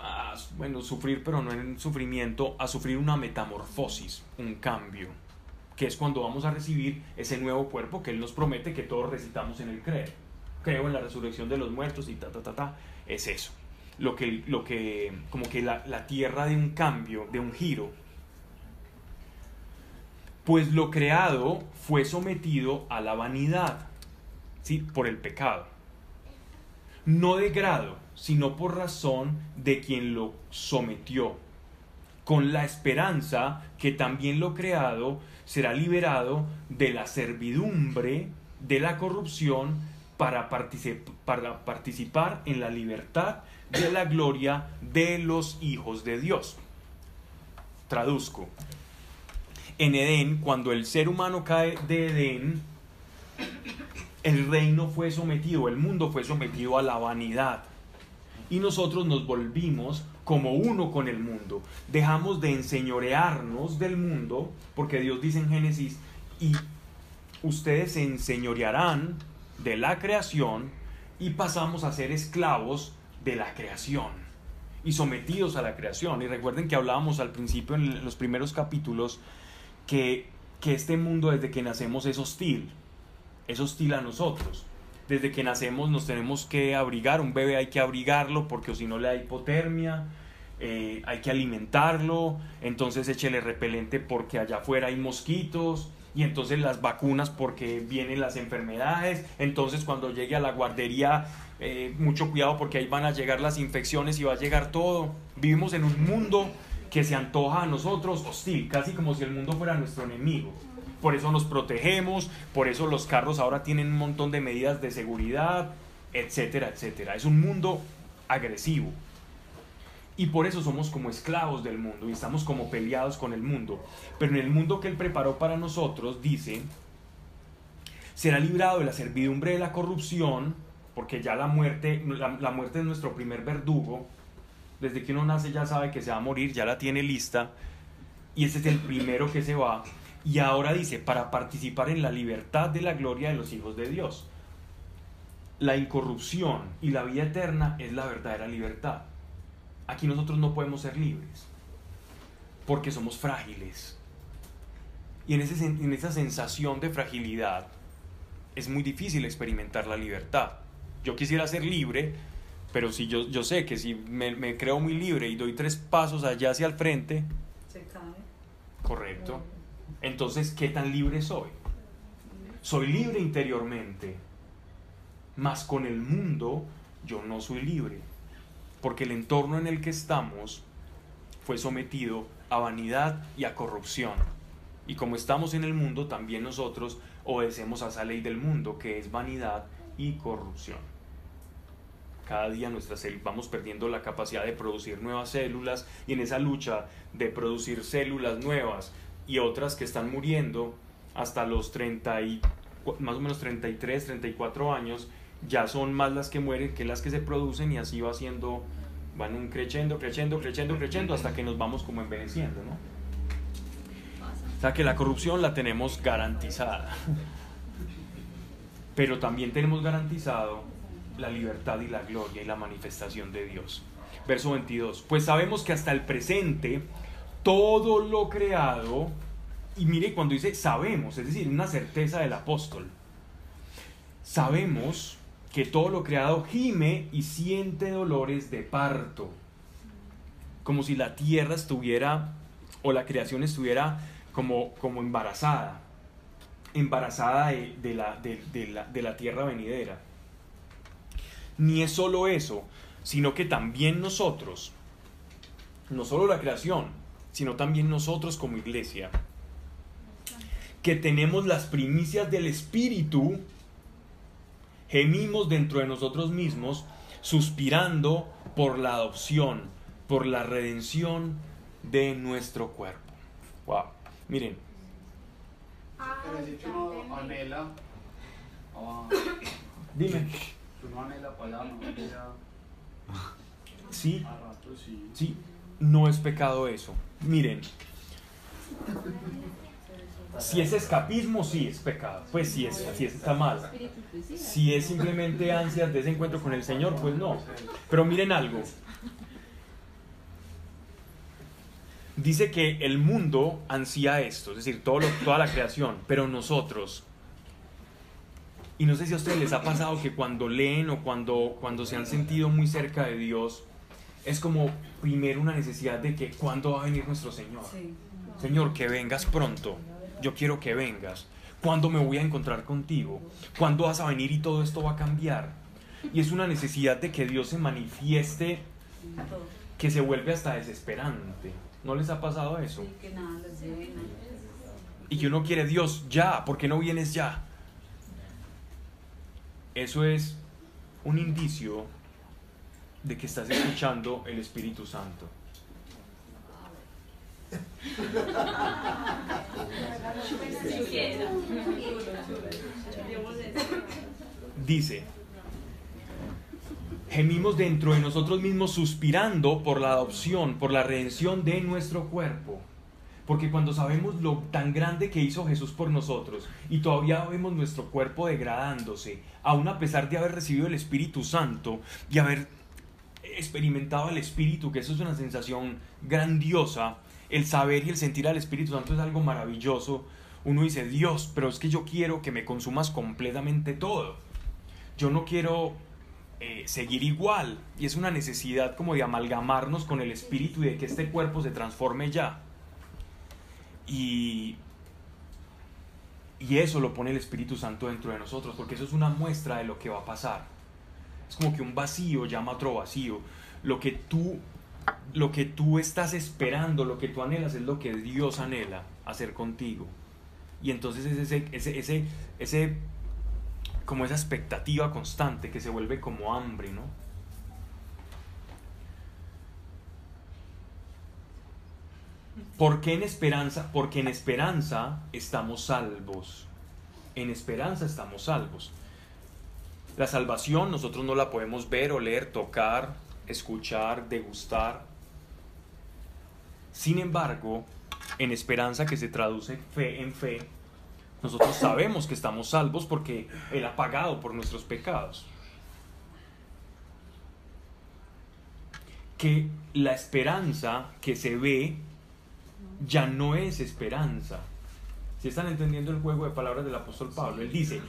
a, bueno, sufrir, pero no en sufrimiento, a sufrir una metamorfosis, un cambio, que es cuando vamos a recibir ese nuevo cuerpo que Él nos promete que todos recitamos en el creer. Creo en la resurrección de los muertos y ta, ta, ta, ta. Es eso. Lo que, lo que como que la, la tierra de un cambio, de un giro. Pues lo creado fue sometido a la vanidad, ¿sí? Por el pecado. No de grado, sino por razón de quien lo sometió, con la esperanza que también lo creado será liberado de la servidumbre, de la corrupción, para, particip para participar en la libertad de la gloria de los hijos de Dios. Traduzco. En Edén, cuando el ser humano cae de Edén, el reino fue sometido, el mundo fue sometido a la vanidad. Y nosotros nos volvimos como uno con el mundo. Dejamos de enseñorearnos del mundo, porque Dios dice en Génesis, y ustedes se enseñorearán de la creación y pasamos a ser esclavos de la creación y sometidos a la creación. Y recuerden que hablábamos al principio en los primeros capítulos que, que este mundo desde que nacemos es hostil, es hostil a nosotros. Desde que nacemos nos tenemos que abrigar, un bebé hay que abrigarlo porque si no le da hipotermia, eh, hay que alimentarlo, entonces échele repelente porque allá afuera hay mosquitos, y entonces las vacunas porque vienen las enfermedades, entonces cuando llegue a la guardería, eh, mucho cuidado porque ahí van a llegar las infecciones y va a llegar todo. Vivimos en un mundo que se antoja a nosotros hostil, casi como si el mundo fuera nuestro enemigo. Por eso nos protegemos, por eso los carros ahora tienen un montón de medidas de seguridad, etcétera, etcétera. Es un mundo agresivo. Y por eso somos como esclavos del mundo y estamos como peleados con el mundo. Pero en el mundo que Él preparó para nosotros, dice, será librado de la servidumbre de la corrupción, porque ya la muerte, la, muerte es nuestro primer verdugo. Desde que uno nace ya sabe que se va a morir, ya la tiene lista. Y ese es el primero que se va. Y ahora dice, para participar en la libertad de la gloria de los hijos de Dios. La incorrupción y la vida eterna es la verdadera libertad aquí nosotros no podemos ser libres, porque somos frágiles. Y en, ese, en esa sensación de fragilidad es muy difícil experimentar la libertad. Yo quisiera ser libre, pero si yo, yo sé que si me, me creo muy libre y doy tres pasos allá hacia el frente, Se cae. correcto. Entonces, ¿qué tan libre soy? Soy libre interiormente, mas con el mundo yo no soy libre porque el entorno en el que estamos fue sometido a vanidad y a corrupción. Y como estamos en el mundo, también nosotros obedecemos a esa ley del mundo, que es vanidad y corrupción. Cada día nuestras vamos perdiendo la capacidad de producir nuevas células y en esa lucha de producir células nuevas y otras que están muriendo hasta los 30 y, más o menos 33, 34 años, ya son más las que mueren que las que se producen y así va siendo, van creciendo, creciendo, creciendo, creciendo hasta que nos vamos como envejeciendo, ¿no? O sea que la corrupción la tenemos garantizada. pero también tenemos garantizado la libertad y la gloria y la manifestación de Dios. Verso 22. Pues sabemos que hasta el presente todo lo creado, y mire cuando dice sabemos, es decir, una certeza del apóstol, sabemos que todo lo creado gime y siente dolores de parto, como si la tierra estuviera, o la creación estuviera como, como embarazada, embarazada de, la, de la, de la tierra venidera. Ni es solo eso, sino que también nosotros, no solo la creación, sino también nosotros como iglesia, que tenemos las primicias del Espíritu, gemimos dentro de nosotros mismos, suspirando por la adopción, por la redención de nuestro cuerpo. Wow. Miren, Ah, Pero si anhela, ah, dime, anhela no anhela sí, a rato, sí. sí, no es pecado eso. Miren, si es escapismo, sí es pecado. Pues sí, es, está mal. Si es simplemente ansias de ese encuentro con el Señor, pues no. Pero miren algo. Dice que el mundo ansía esto, es decir, todo toda la creación, pero nosotros, y no sé si a ustedes les ha pasado que cuando leen o cuando, cuando se han sentido muy cerca de Dios, es como primero una necesidad de que cuándo va a venir nuestro Señor. Sí. Señor, que vengas pronto. Yo quiero que vengas. ¿Cuándo me voy a encontrar contigo? ¿Cuándo vas a venir y todo esto va a cambiar? Y es una necesidad de que Dios se manifieste que se vuelve hasta desesperante. ¿No les ha pasado eso? Y que uno quiere Dios ya, ¿por qué no vienes ya? Eso es un indicio de que estás escuchando el Espíritu Santo. Dice, gemimos dentro de nosotros mismos suspirando por la adopción, por la redención de nuestro cuerpo. Porque cuando sabemos lo tan grande que hizo Jesús por nosotros y todavía vemos nuestro cuerpo degradándose, aun a pesar de haber recibido el Espíritu Santo y haber experimentado el Espíritu, que eso es una sensación grandiosa, el saber y el sentir al Espíritu Santo es algo maravilloso. Uno dice, Dios, pero es que yo quiero que me consumas completamente todo. Yo no quiero eh, seguir igual. Y es una necesidad como de amalgamarnos con el Espíritu y de que este cuerpo se transforme ya. Y, y eso lo pone el Espíritu Santo dentro de nosotros, porque eso es una muestra de lo que va a pasar. Es como que un vacío llama a otro vacío. Lo que tú, lo que tú estás esperando, lo que tú anhelas es lo que Dios anhela hacer contigo. Y entonces es ese, ese, ese, ese, como esa expectativa constante que se vuelve como hambre, ¿no? ¿Por qué en esperanza? Porque en esperanza estamos salvos. En esperanza estamos salvos. La salvación nosotros no la podemos ver, oler, tocar, escuchar, degustar. Sin embargo, en esperanza que se traduce fe en fe, nosotros sabemos que estamos salvos porque Él ha pagado por nuestros pecados. Que la esperanza que se ve ya no es esperanza. Si están entendiendo el juego de palabras del apóstol Pablo, él dice,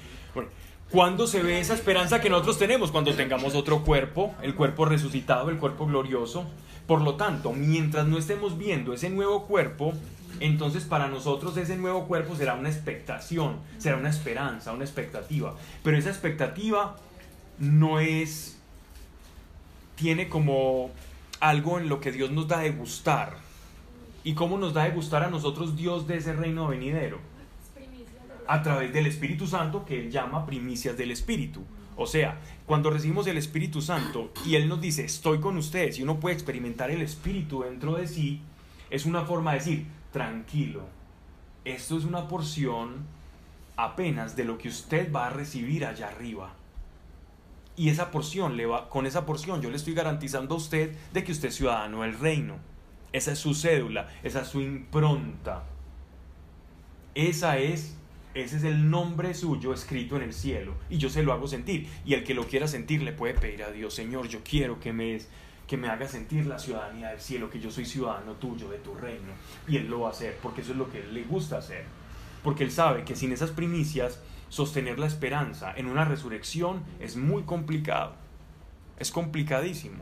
¿cuándo se ve esa esperanza que nosotros tenemos? Cuando tengamos otro cuerpo, el cuerpo resucitado, el cuerpo glorioso. Por lo tanto, mientras no estemos viendo ese nuevo cuerpo, entonces para nosotros ese nuevo cuerpo será una expectación, será una esperanza, una expectativa. Pero esa expectativa no es, tiene como algo en lo que Dios nos da de gustar. ¿Y cómo nos da de gustar a nosotros Dios de ese reino venidero? A través del Espíritu Santo que Él llama primicias del Espíritu. O sea, cuando recibimos el Espíritu Santo y Él nos dice, estoy con ustedes, y uno puede experimentar el Espíritu dentro de sí, es una forma de decir, tranquilo, esto es una porción apenas de lo que usted va a recibir allá arriba. Y esa porción le va, con esa porción yo le estoy garantizando a usted de que usted es ciudadano del reino. Esa es su cédula, esa es su impronta. Esa es Ese es el nombre suyo escrito en el cielo y yo se lo hago sentir. Y el que lo quiera sentir le puede pedir a Dios, Señor, yo quiero que me, que me haga sentir la ciudadanía del cielo, que yo soy ciudadano tuyo, de tu reino. Y Él lo va a hacer, porque eso es lo que Él le gusta hacer. Porque Él sabe que sin esas primicias, sostener la esperanza en una resurrección es muy complicado. Es complicadísimo.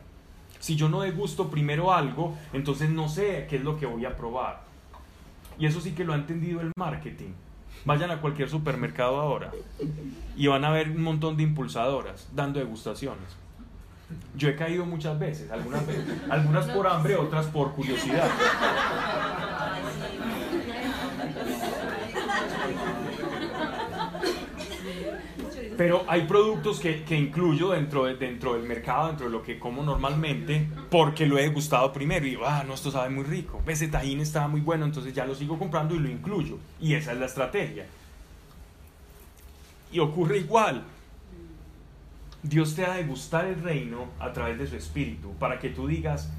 Si yo no degusto primero algo, entonces no sé qué es lo que voy a probar. Y eso sí que lo ha entendido el marketing. Vayan a cualquier supermercado ahora y van a ver un montón de impulsadoras dando degustaciones. Yo he caído muchas veces, algunas, veces, algunas por hambre, otras por curiosidad. Pero hay productos que, que incluyo dentro, de- dentro del mercado, dentro de lo que como normalmente, porque lo he gustado primero. Y digo, ah, no, esto sabe muy rico. Ese tajín estaba muy bueno, entonces ya lo sigo comprando y lo incluyo. Y esa es la estrategia. Y ocurre igual. Dios te ha de gustar el reino a través de su espíritu, para que tú digas,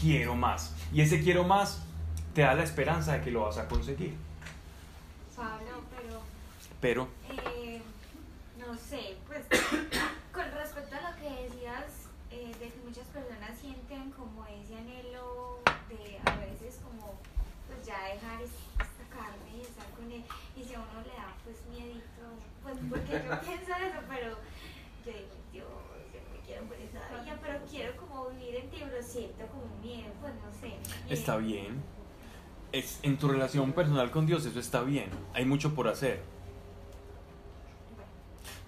quiero más. Y ese quiero más te da la esperanza de que lo vas a conseguir. Pablo, pero Pero, sé, pues con respecto a lo que decías eh, de que muchas personas sienten como ese anhelo de a veces como pues ya dejar es- esta carne y estar con él y si a uno le da pues miedito, pues porque yo pienso eso, pero yo digo, Dios, yo me quiero por esa vía, pero quiero como vivir en ti, pero siento como un miedo, pues no sé. está bien. Es, en tu relación personal con Dios eso está bien. Hay mucho por hacer.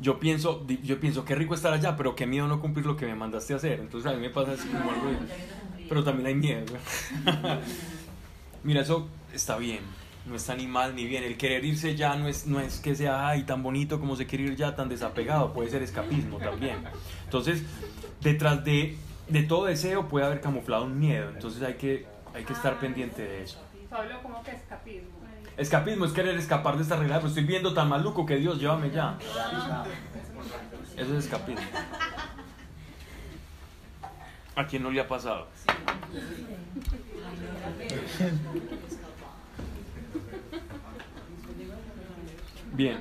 Yo pienso, yo pienso, qué rico estar allá, pero qué miedo no cumplir lo que me mandaste a hacer. Entonces a mí me pasa así como algo Pero también hay miedo. Mira, eso está bien. No está ni mal ni bien. El querer irse ya no es, no es que sea ay, tan bonito como se quiere ir ya, tan desapegado. Puede ser escapismo también. Entonces, detrás de, de todo deseo puede haber camuflado un miedo. Entonces hay que, hay que estar pendiente de eso. Pablo, ¿cómo que escapismo? Escapismo es querer escapar de esta realidad, pero estoy viendo tan maluco que Dios, llévame ya. Eso es escapismo. ¿A quién no le ha pasado? Bien.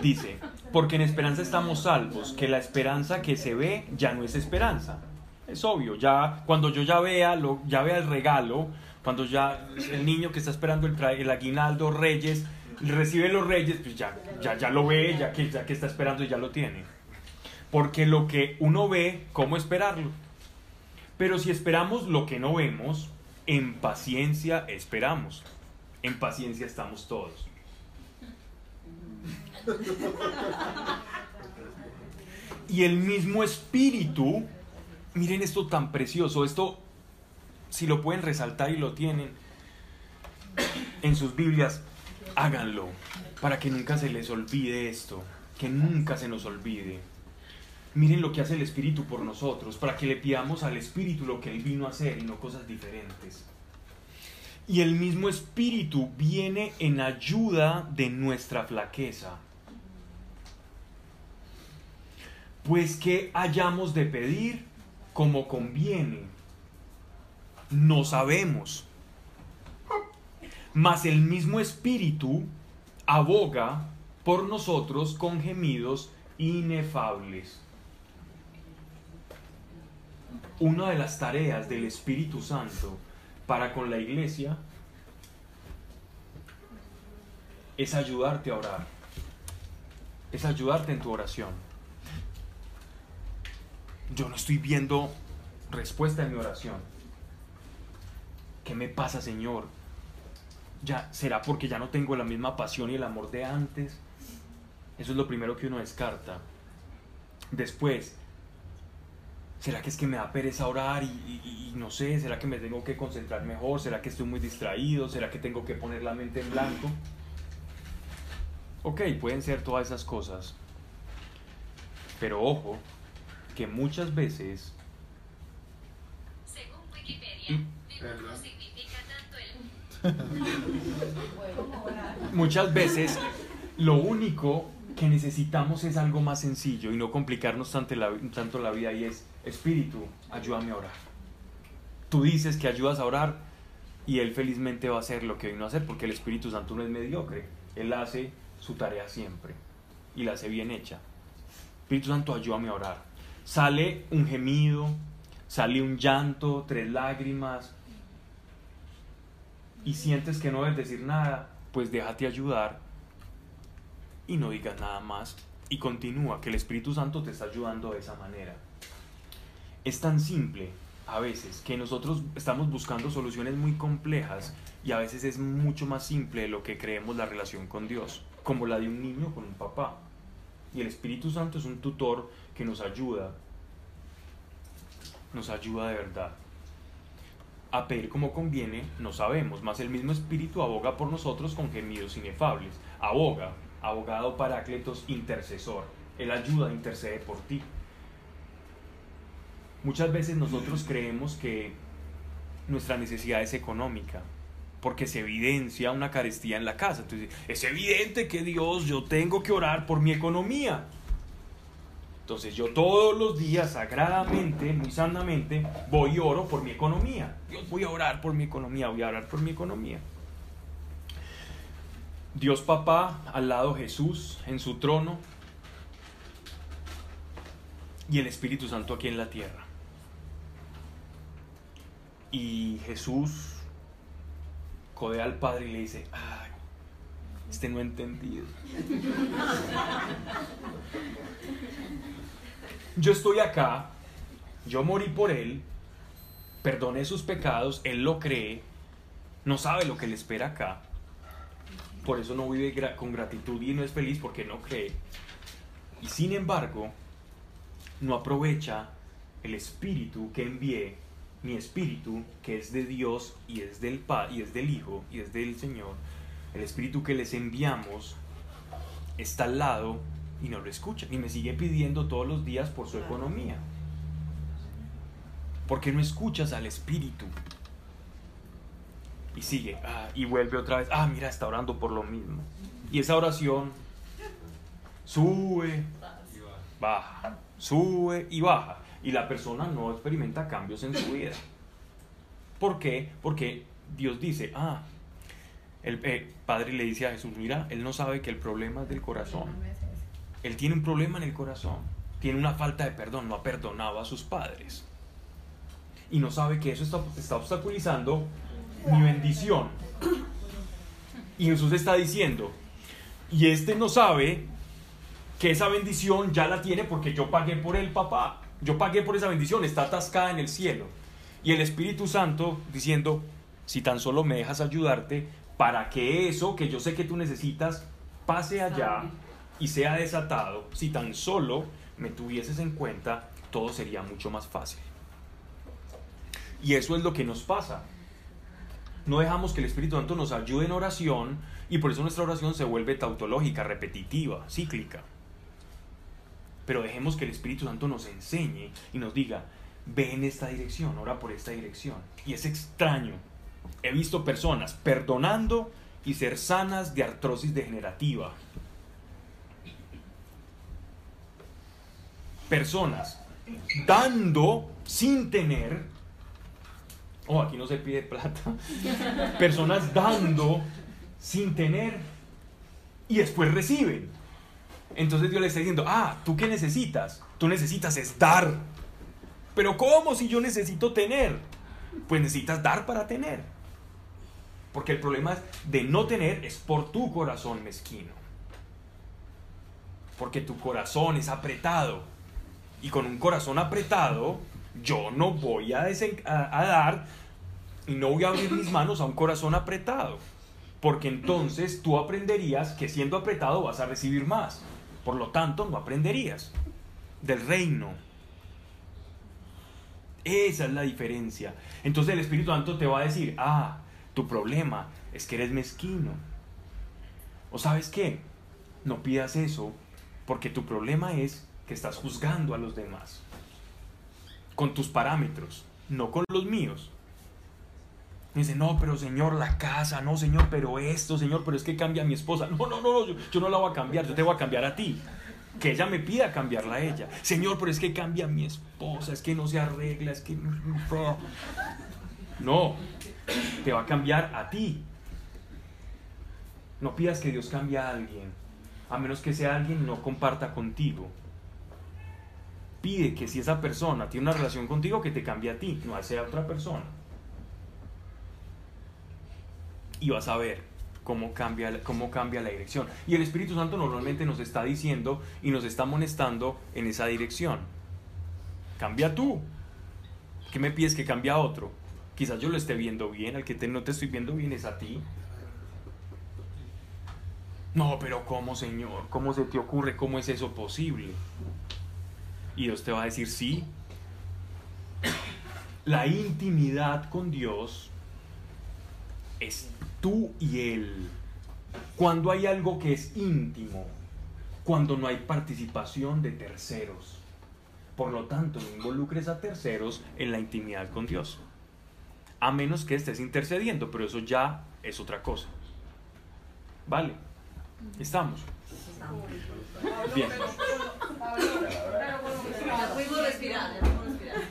Dice, porque en esperanza estamos salvos, que la esperanza que se ve ya no es esperanza. Es obvio, ya cuando yo ya vea, lo, ya vea el regalo, cuando ya el niño que está esperando el, el aguinaldo Reyes recibe los Reyes, pues ya, ya, ya lo ve, ya que, ya que está esperando y ya lo tiene. Porque lo que uno ve, ¿cómo esperarlo? Pero si esperamos lo que no vemos, en paciencia esperamos. En paciencia estamos todos. Y el mismo espíritu, miren esto tan precioso, esto, si lo pueden resaltar y lo tienen en sus Biblias, háganlo, para que nunca se les olvide esto, que nunca se nos olvide. Miren lo que hace el Espíritu por nosotros, para que le pidamos al Espíritu lo que Él vino a hacer y no cosas diferentes. Y el mismo Espíritu viene en ayuda de nuestra flaqueza. Pues que hayamos de pedir como conviene. No sabemos. Mas el mismo Espíritu aboga por nosotros con gemidos inefables. Una de las tareas del Espíritu Santo para con la iglesia es ayudarte a orar. Es ayudarte en tu oración. Yo no estoy viendo respuesta en mi oración. ¿Qué me pasa, Señor? Ya, ¿Será porque ya no tengo la misma pasión y el amor de antes? Eso es lo primero que uno descarta. Después, ¿será que es que me da pereza orar y, y- y no sé? ¿Será que me tengo que concentrar mejor? ¿Será que estoy muy distraído? ¿Será que tengo que poner la mente en blanco? Ok, pueden ser todas esas cosas. Pero ojo, que muchas veces Según Wikipedia, Mm. Muchas veces lo único que necesitamos es algo más sencillo y no complicarnos tanto la, tanto la vida y es, Espíritu, ayúdame a orar. Tú dices que ayudas a orar, y él felizmente va a hacer lo que vino a hacer porque el Espíritu Santo no es mediocre. Él hace su tarea siempre y la hace bien hecha. Espíritu Santo, ayúdame a orar. Sale un gemido, sale un llanto, tres lágrimas y sientes que no debes decir nada, pues déjate ayudar y no digas nada más y continúa, que el Espíritu Santo te está ayudando de esa manera. Es tan simple a veces que nosotros estamos buscando soluciones muy complejas y a veces es mucho más simple de lo que creemos la relación con Dios, como la de un niño con un papá. Y el Espíritu Santo es un tutor que nos ayuda, nos ayuda de verdad. A pedir como conviene, no sabemos, mas el mismo Espíritu aboga por nosotros con gemidos inefables. Aboga, abogado parácletos, intercesor. Él ayuda, intercede por ti. Muchas veces nosotros creemos que nuestra necesidad es económica, porque se evidencia una carestía en la casa. Entonces, es evidente que Dios, yo tengo que orar por mi economía. Entonces yo todos los días, sagradamente, muy sanamente, voy y oro por mi economía. Dios, voy a orar por mi economía, voy a orar por mi economía. Dios papá, al lado Jesús en su trono y el Espíritu Santo aquí en la tierra. Y Jesús codea al Padre y le dice, ay, este no ha entendido. Yo estoy acá, yo morí por él, perdoné sus pecados, él lo cree, no sabe lo que le espera acá. Por eso no vive con gratitud y no es feliz porque no cree. Y sin embargo, no aprovecha el espíritu que envié, mi espíritu que es de Dios y es del Pa y es del Hijo y es del Señor. El espíritu que les enviamos está al lado y no lo escucha y me sigue pidiendo todos los días por su economía. ¿Por qué no escuchas al espíritu? Y sigue, ah, y vuelve otra vez, ah, mira, está orando por lo mismo. Y esa oración sube, baja, sube y baja. Y la persona no experimenta cambios en su vida. ¿Por qué? Porque Dios dice, ah, el eh, Padre le dice a Jesús, mira, Él no sabe que el problema es del corazón. Él tiene un problema en el corazón. Tiene una falta de perdón, no ha perdonado a sus padres. Y no sabe que eso está, obstaculizando mi bendición. Y Jesús está diciendo, y este no sabe que esa bendición ya la tiene porque yo pagué por el papá. Yo pagué por esa bendición, está atascada en el cielo. Y el Espíritu Santo diciendo, si tan solo me dejas ayudarte para que eso que yo sé que tú necesitas pase allá y sea desatado, si tan solo me tuvieses en cuenta, todo sería mucho más fácil. Y eso es lo que nos pasa. No dejamos que el Espíritu Santo nos ayude en oración y por eso nuestra oración se vuelve tautológica, repetitiva, cíclica. Pero dejemos que el Espíritu Santo nos enseñe y nos diga, ve en esta dirección, ora por esta dirección. Y es extraño. He visto personas perdonando y ser sanas de artrosis degenerativa. Personas dando sin tener. Oh, aquí no se pide plata. Personas dando sin tener y después reciben. Entonces Dios le está diciendo, ah, ¿tú qué necesitas? Tú necesitas es dar. Pero ¿cómo si yo necesito tener? Pues necesitas dar para tener. Porque el problema de no tener es por tu corazón mezquino. Porque tu corazón es apretado. Y con un corazón apretado, yo no voy a, dar y no voy a abrir mis manos a un corazón apretado. Porque entonces tú aprenderías que siendo apretado vas a recibir más. Por lo tanto, no aprenderías del reino. Esa es la diferencia. Entonces el Espíritu Santo te va a decir, ah, tu problema es que eres mezquino. ¿O sabes qué? No pidas eso, porque tu problema es que estás juzgando a los demás. Con tus parámetros, no con los míos. Y dice, no, pero Señor, la casa, no, Señor, pero esto, Señor, pero es que cambia a mi esposa. No, no, no, no, yo, yo no la voy a cambiar, yo te voy a cambiar a ti. Que ella me pida cambiarla a ella. Señor, pero es que cambia a mi esposa, es que no se arregla, es que... No, te va a cambiar a ti. No pidas que Dios cambie a alguien, a menos que sea alguien no comparta contigo. Pide que si esa persona tiene una relación contigo, que te cambie a ti, no a esa otra persona. Y vas a ver cómo cambia, cómo cambia la dirección. Y el Espíritu Santo normalmente nos está diciendo y nos está amonestando en esa dirección. Cambia tú. ¿Qué me pides que cambie a otro? Quizás yo lo esté viendo bien, al que no te estoy viendo bien es a ti. No, pero ¿cómo, Señor? ¿Cómo se te ocurre? ¿Cómo es eso posible? Y Dios te va a decir, sí. La intimidad con Dios es tú y Él. Cuando hay algo que es íntimo, cuando no hay participación de terceros. Por lo tanto, no involucres a terceros en la intimidad con Dios. A menos que estés intercediendo, pero eso ya es otra cosa. ¿Vale? ¿Estamos? Bien. Pudimos respirar, ya pudimos respirar.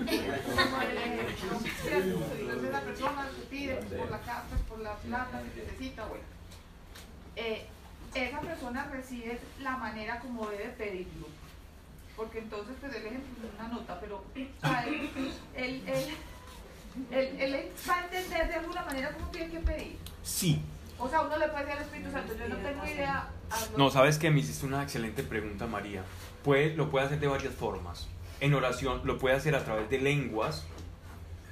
Entonces la persona te pide por la carta, por la plata que necesita, bueno. Eh, esa persona recibe la manera como debe pedirlo. Porque entonces, pues ejemplo es una nota, pero él, él, él, él- él va a entender de alguna manera cómo tiene que pedir. Sí. O sea, uno le puede decir al Espíritu Santo, yo no tengo idea. Hazlo". No, sabes que me hiciste una excelente pregunta, María. Puede, lo puede hacer de varias formas. En oración lo puede hacer a través de lenguas.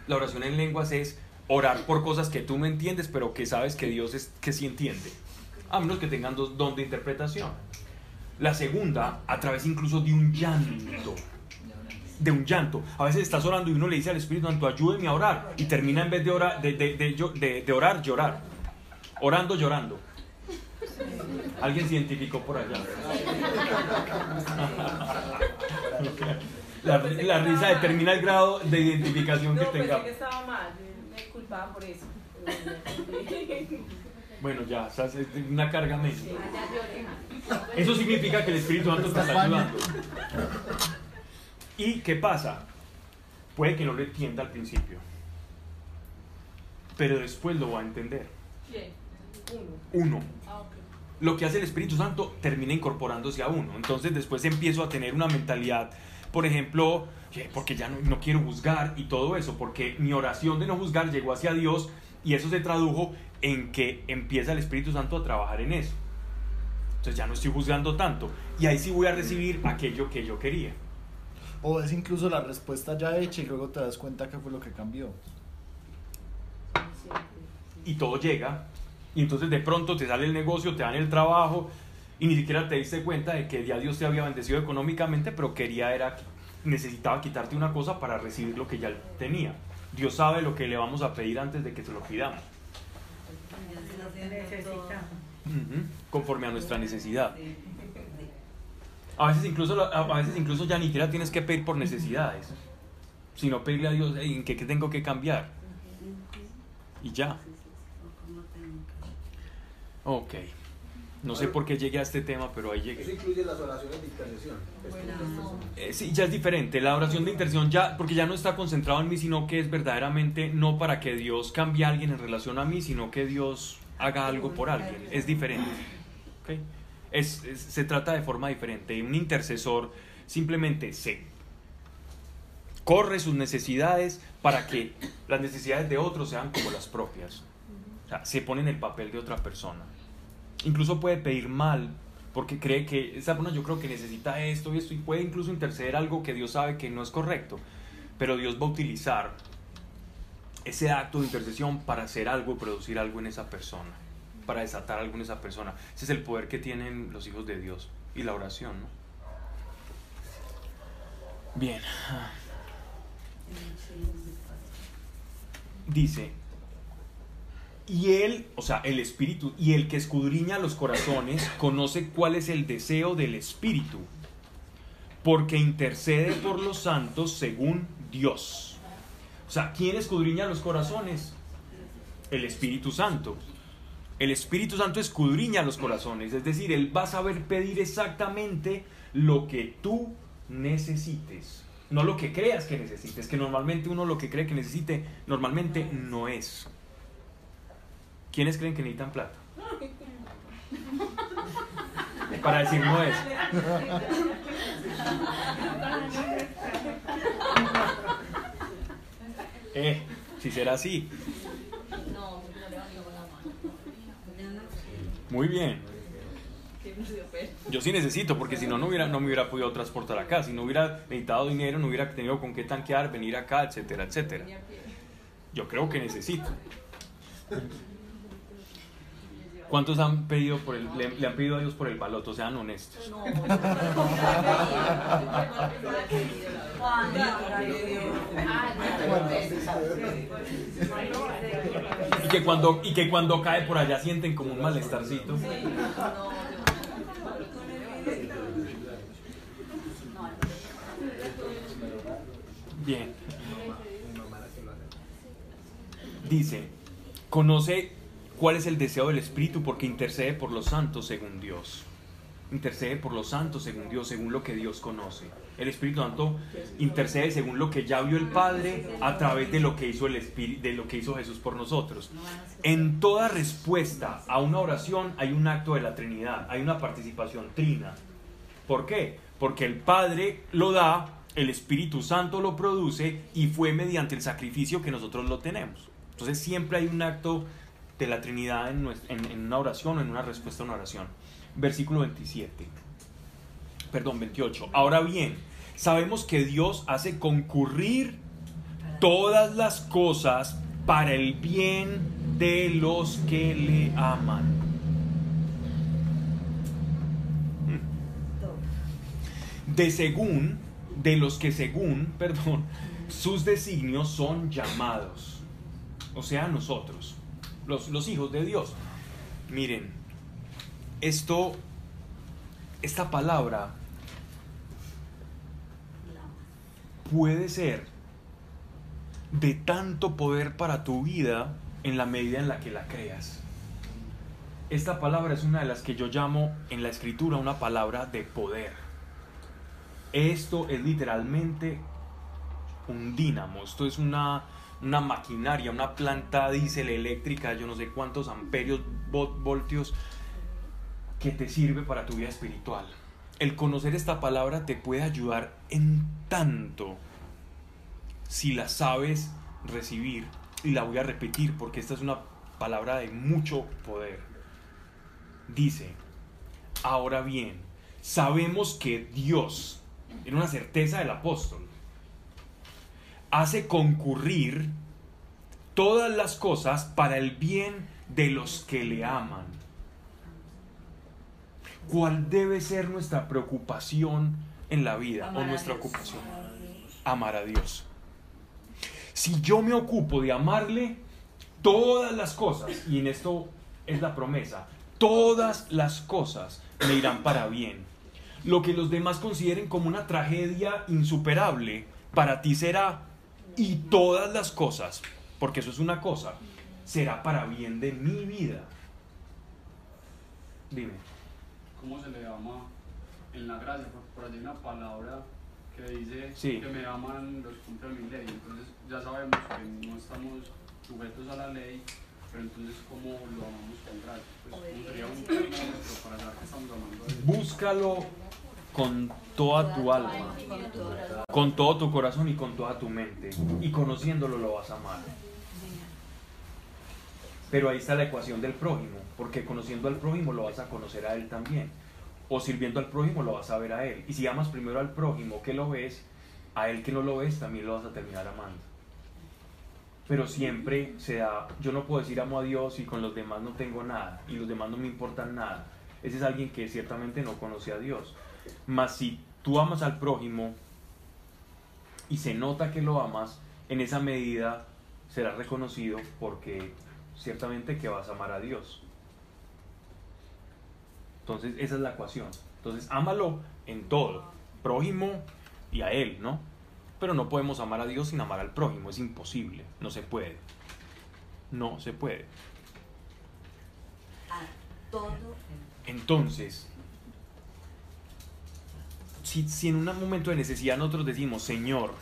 La oración en lenguas es orar por cosas que tú no entiendes, pero que sabes que Dios es que sí entiende. A menos que tengan dos don de interpretación. La segunda, a través incluso de un llanto. De un llanto. A veces estás orando y uno le dice al Espíritu Santo, ayúdeme a orar. Y termina en vez de orar, de, de- de- de orar, llorar. Orando, llorando. ¿Alguien se identificó por allá? La, la risa determina el grado de identificación que No, pensé tengamos. que estaba mal, me culpaba por eso. Bueno, ya, o sea, es una carga menos. Eso significa que el Espíritu Santo te está ayudando. ¿Y qué pasa? Puede que no lo entienda al principio, pero después lo va a entender. ¿Quién? Uno. Uno. Lo que hace el Espíritu Santo termina incorporándose a uno. Entonces después empiezo a tener una mentalidad, por ejemplo, que- porque ya no, no quiero juzgar y todo eso, porque mi oración de no juzgar llegó hacia Dios y eso se tradujo en que empieza el Espíritu Santo a trabajar en eso. Entonces ya no estoy juzgando tanto y ahí sí voy a recibir aquello que yo quería. O es incluso la respuesta ya hecha y luego te das cuenta que fue lo que cambió. y todo llega y entonces de pronto te sale el negocio, te dan el trabajo y ni siquiera te diste cuenta de que ya Dios te había bendecido económicamente, pero quería era necesitaba quitarte una cosa para recibir lo que ya tenía. Dios sabe lo que le vamos a pedir antes de que se lo pidamos, conforme a nuestra necesidad. A veces incluso a veces incluso ya ni siquiera tienes que pedir por necesidades, sino pedirle a Dios "Ey, en qué tengo que cambiar y ya. Ok. No sé por qué llegué a este tema, pero ahí Eso llegué. incluye las oraciones de intercesión. Eh, sí, ya es diferente. La oración de intercesión ya, porque ya no está concentrado en mí, sino que es verdaderamente no para que Dios cambie a alguien en relación a mí, sino que Dios haga algo por alguien. Es diferente. ¿ok? Es, es- se trata de forma diferente. Un intercesor simplemente se corre sus necesidades para que las necesidades de otros sean como las propias. O sea, se pone en el papel de otra persona. Incluso puede pedir mal porque cree que esa persona yo creo que necesita esto y esto y puede incluso interceder algo que Dios sabe que no es correcto. Pero Dios va a utilizar ese acto de intercesión para hacer algo producir algo en esa persona, para desatar algo en esa persona. Ese es el poder que tienen los hijos de Dios y la oración, ¿no? Bien. Dice, y él, o sea, el espíritu, y el que escudriña los corazones, conoce cuál es el deseo del espíritu, porque intercede por los santos según Dios. O sea, ¿quién escudriña los corazones? El Espíritu Santo. El Espíritu Santo escudriña los corazones, es decir, Él va a saber pedir exactamente lo que tú necesites, no lo que creas que necesites, que normalmente uno lo que cree que necesite, normalmente no es. ¿Quiénes creen que necesitan plata? Para decir no es. Eh, si será así. Muy bien. Yo sí necesito, porque si no, no, hubiera, no me hubiera podido transportar acá. Si no hubiera necesitado dinero, no hubiera tenido con qué tanquear, venir acá, etcétera, etcétera. Yo creo que necesito. ¿Cuántos han pedido por el, le, le han pedido a Dios por el baloto? Sean honestos. Y que cuando, y que cuando cae por allá sienten como un malestarcito. Bien. Dice, conoce cuál es el deseo del Espíritu porque intercede por los santos según Dios. Intercede por los santos según Dios, según lo que Dios conoce. El Espíritu Santo intercede según lo que ya vio el Padre a través de lo que hizo el Espíritu, de lo que hizo Jesús por nosotros. En toda respuesta a una oración hay un acto de la Trinidad, hay una participación trina. ¿Por qué? Porque el Padre lo da, el Espíritu Santo lo produce y fue mediante el sacrificio que nosotros lo tenemos. Entonces siempre hay un acto de la Trinidad en, una oración o en una respuesta a una oración. Versículo 27. Perdón, 28. Ahora bien, sabemos que Dios hace concurrir todas las cosas para el bien de los que le aman. De según, de los que según, perdón, sus designios son llamados. O sea, nosotros, los, los hijos de Dios. Miren, esto, esta palabra puede ser de tanto poder para tu vida en la medida en la que la creas. Esta palabra es una de las que yo llamo en la escritura una palabra de poder. Esto es literalmente un dínamo, esto es una, una maquinaria, una planta diésel eléctrica, yo no sé cuántos amperios, vo- voltios, que te sirve para tu vida espiritual. El conocer esta palabra te puede ayudar en tanto si la sabes recibir. Y la voy a repetir porque esta es una palabra de mucho poder. Dice, ahora bien, sabemos que Dios, en una certeza del apóstol, hace concurrir todas las cosas para el bien de los que le aman. ¿Cuál debe ser nuestra preocupación en la vida Amar o nuestra ocupación? Amar a Dios. Si yo me ocupo de amarle todas las cosas, y en esto es la promesa, todas las cosas me irán para bien. Lo que los demás consideren como una tragedia insuperable, para ti será, y todas las cosas, porque eso es una cosa, será para bien de mi vida. Dime. ¿Cómo se le llama en la gracia? Por, por allí hay una palabra que dice Sí. que me aman los cumplen mi ley. Entonces ya sabemos que no estamos sujetos a la ley, pero entonces ¿cómo lo amamos con gracia? Pues ¿cómo sería un para saber que estamos amando a? Búscalo con toda tu alma, con todo tu corazón y con toda tu mente. Y conociéndolo lo vas a amar. Pero ahí está la ecuación del prójimo, porque conociendo al prójimo lo vas a conocer a él también. O sirviendo al prójimo lo vas a ver a él. Y si amas primero al prójimo que lo ves, a él que no lo ves también lo vas a terminar amando. Pero siempre se da, yo no puedo decir amo a Dios y con los demás no tengo nada, y los demás no me importan nada. Ese es alguien que ciertamente no conoce a Dios. Mas si tú amas al prójimo y se nota que lo amas, en esa medida será reconocido porque ciertamente que vas a amar a Dios. Entonces esa es la ecuación. Entonces ámalo en todo, prójimo y a Él, ¿no? Pero no podemos amar a Dios sin amar al prójimo, es imposible, no se puede. No se puede. A todo Entonces, si, en un momento de necesidad nosotros decimos, Señor,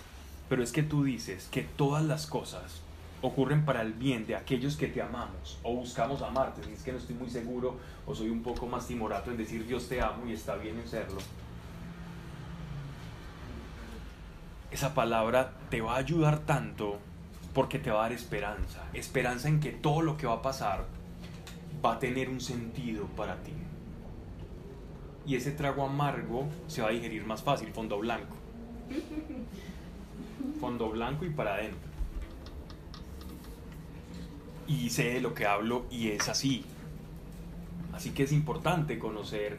pero es que tú dices que todas las cosas ocurren para el bien de aquellos que te amamos o buscamos amarte. Si es que no estoy muy seguro o soy un poco más timorato en decir Dios te amo y está bien en serlo. Esa palabra te va a ayudar tanto porque te va a dar esperanza. Esperanza en que todo lo que va a pasar va a tener un sentido para ti. Y ese trago amargo se va a digerir más fácil, fondo blanco. Fondo blanco y para adentro. Y sé de lo que hablo y es así. Así que es importante conocer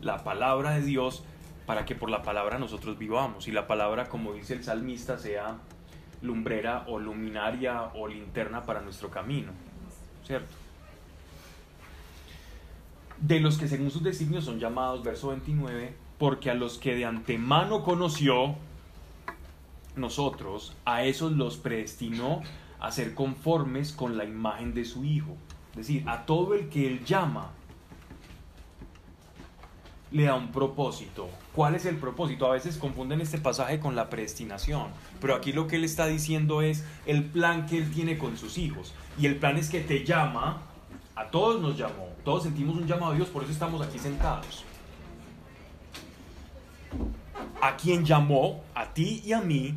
la palabra de Dios para que por la palabra nosotros vivamos. Y la palabra, como dice el salmista, sea lumbrera o luminaria o linterna para nuestro camino. ¿Cierto? De los que según sus designios son llamados, verso 29, porque a los que de antemano conoció, nosotros, a esos los predestinó a ser conformes con la imagen de su Hijo. Es decir, a todo el que Él llama, le da un propósito. ¿Cuál es el propósito? A veces confunden este pasaje con la predestinación, pero aquí lo que Él está diciendo es el plan que Él tiene con sus hijos. Y el plan es que te llama, a todos nos llamó, todos sentimos un llamado a Dios, por eso estamos aquí sentados. A quien llamó, a ti y a mí,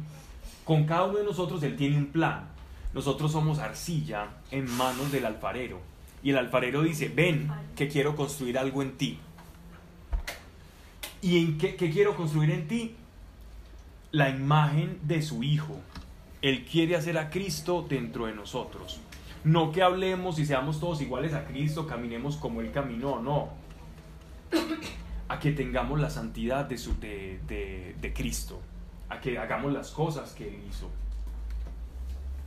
con cada uno de nosotros Él tiene un plan. Nosotros somos arcilla en manos del alfarero. Y el alfarero dice, ven, que quiero construir algo en ti. ¿Y en qué, qué quiero construir en ti? La imagen de su Hijo. Él quiere hacer a Cristo dentro de nosotros. No que hablemos y seamos todos iguales a Cristo, caminemos como Él caminó, no. A que tengamos la santidad de, su, de, de, de Cristo. A que hagamos las cosas que Él hizo.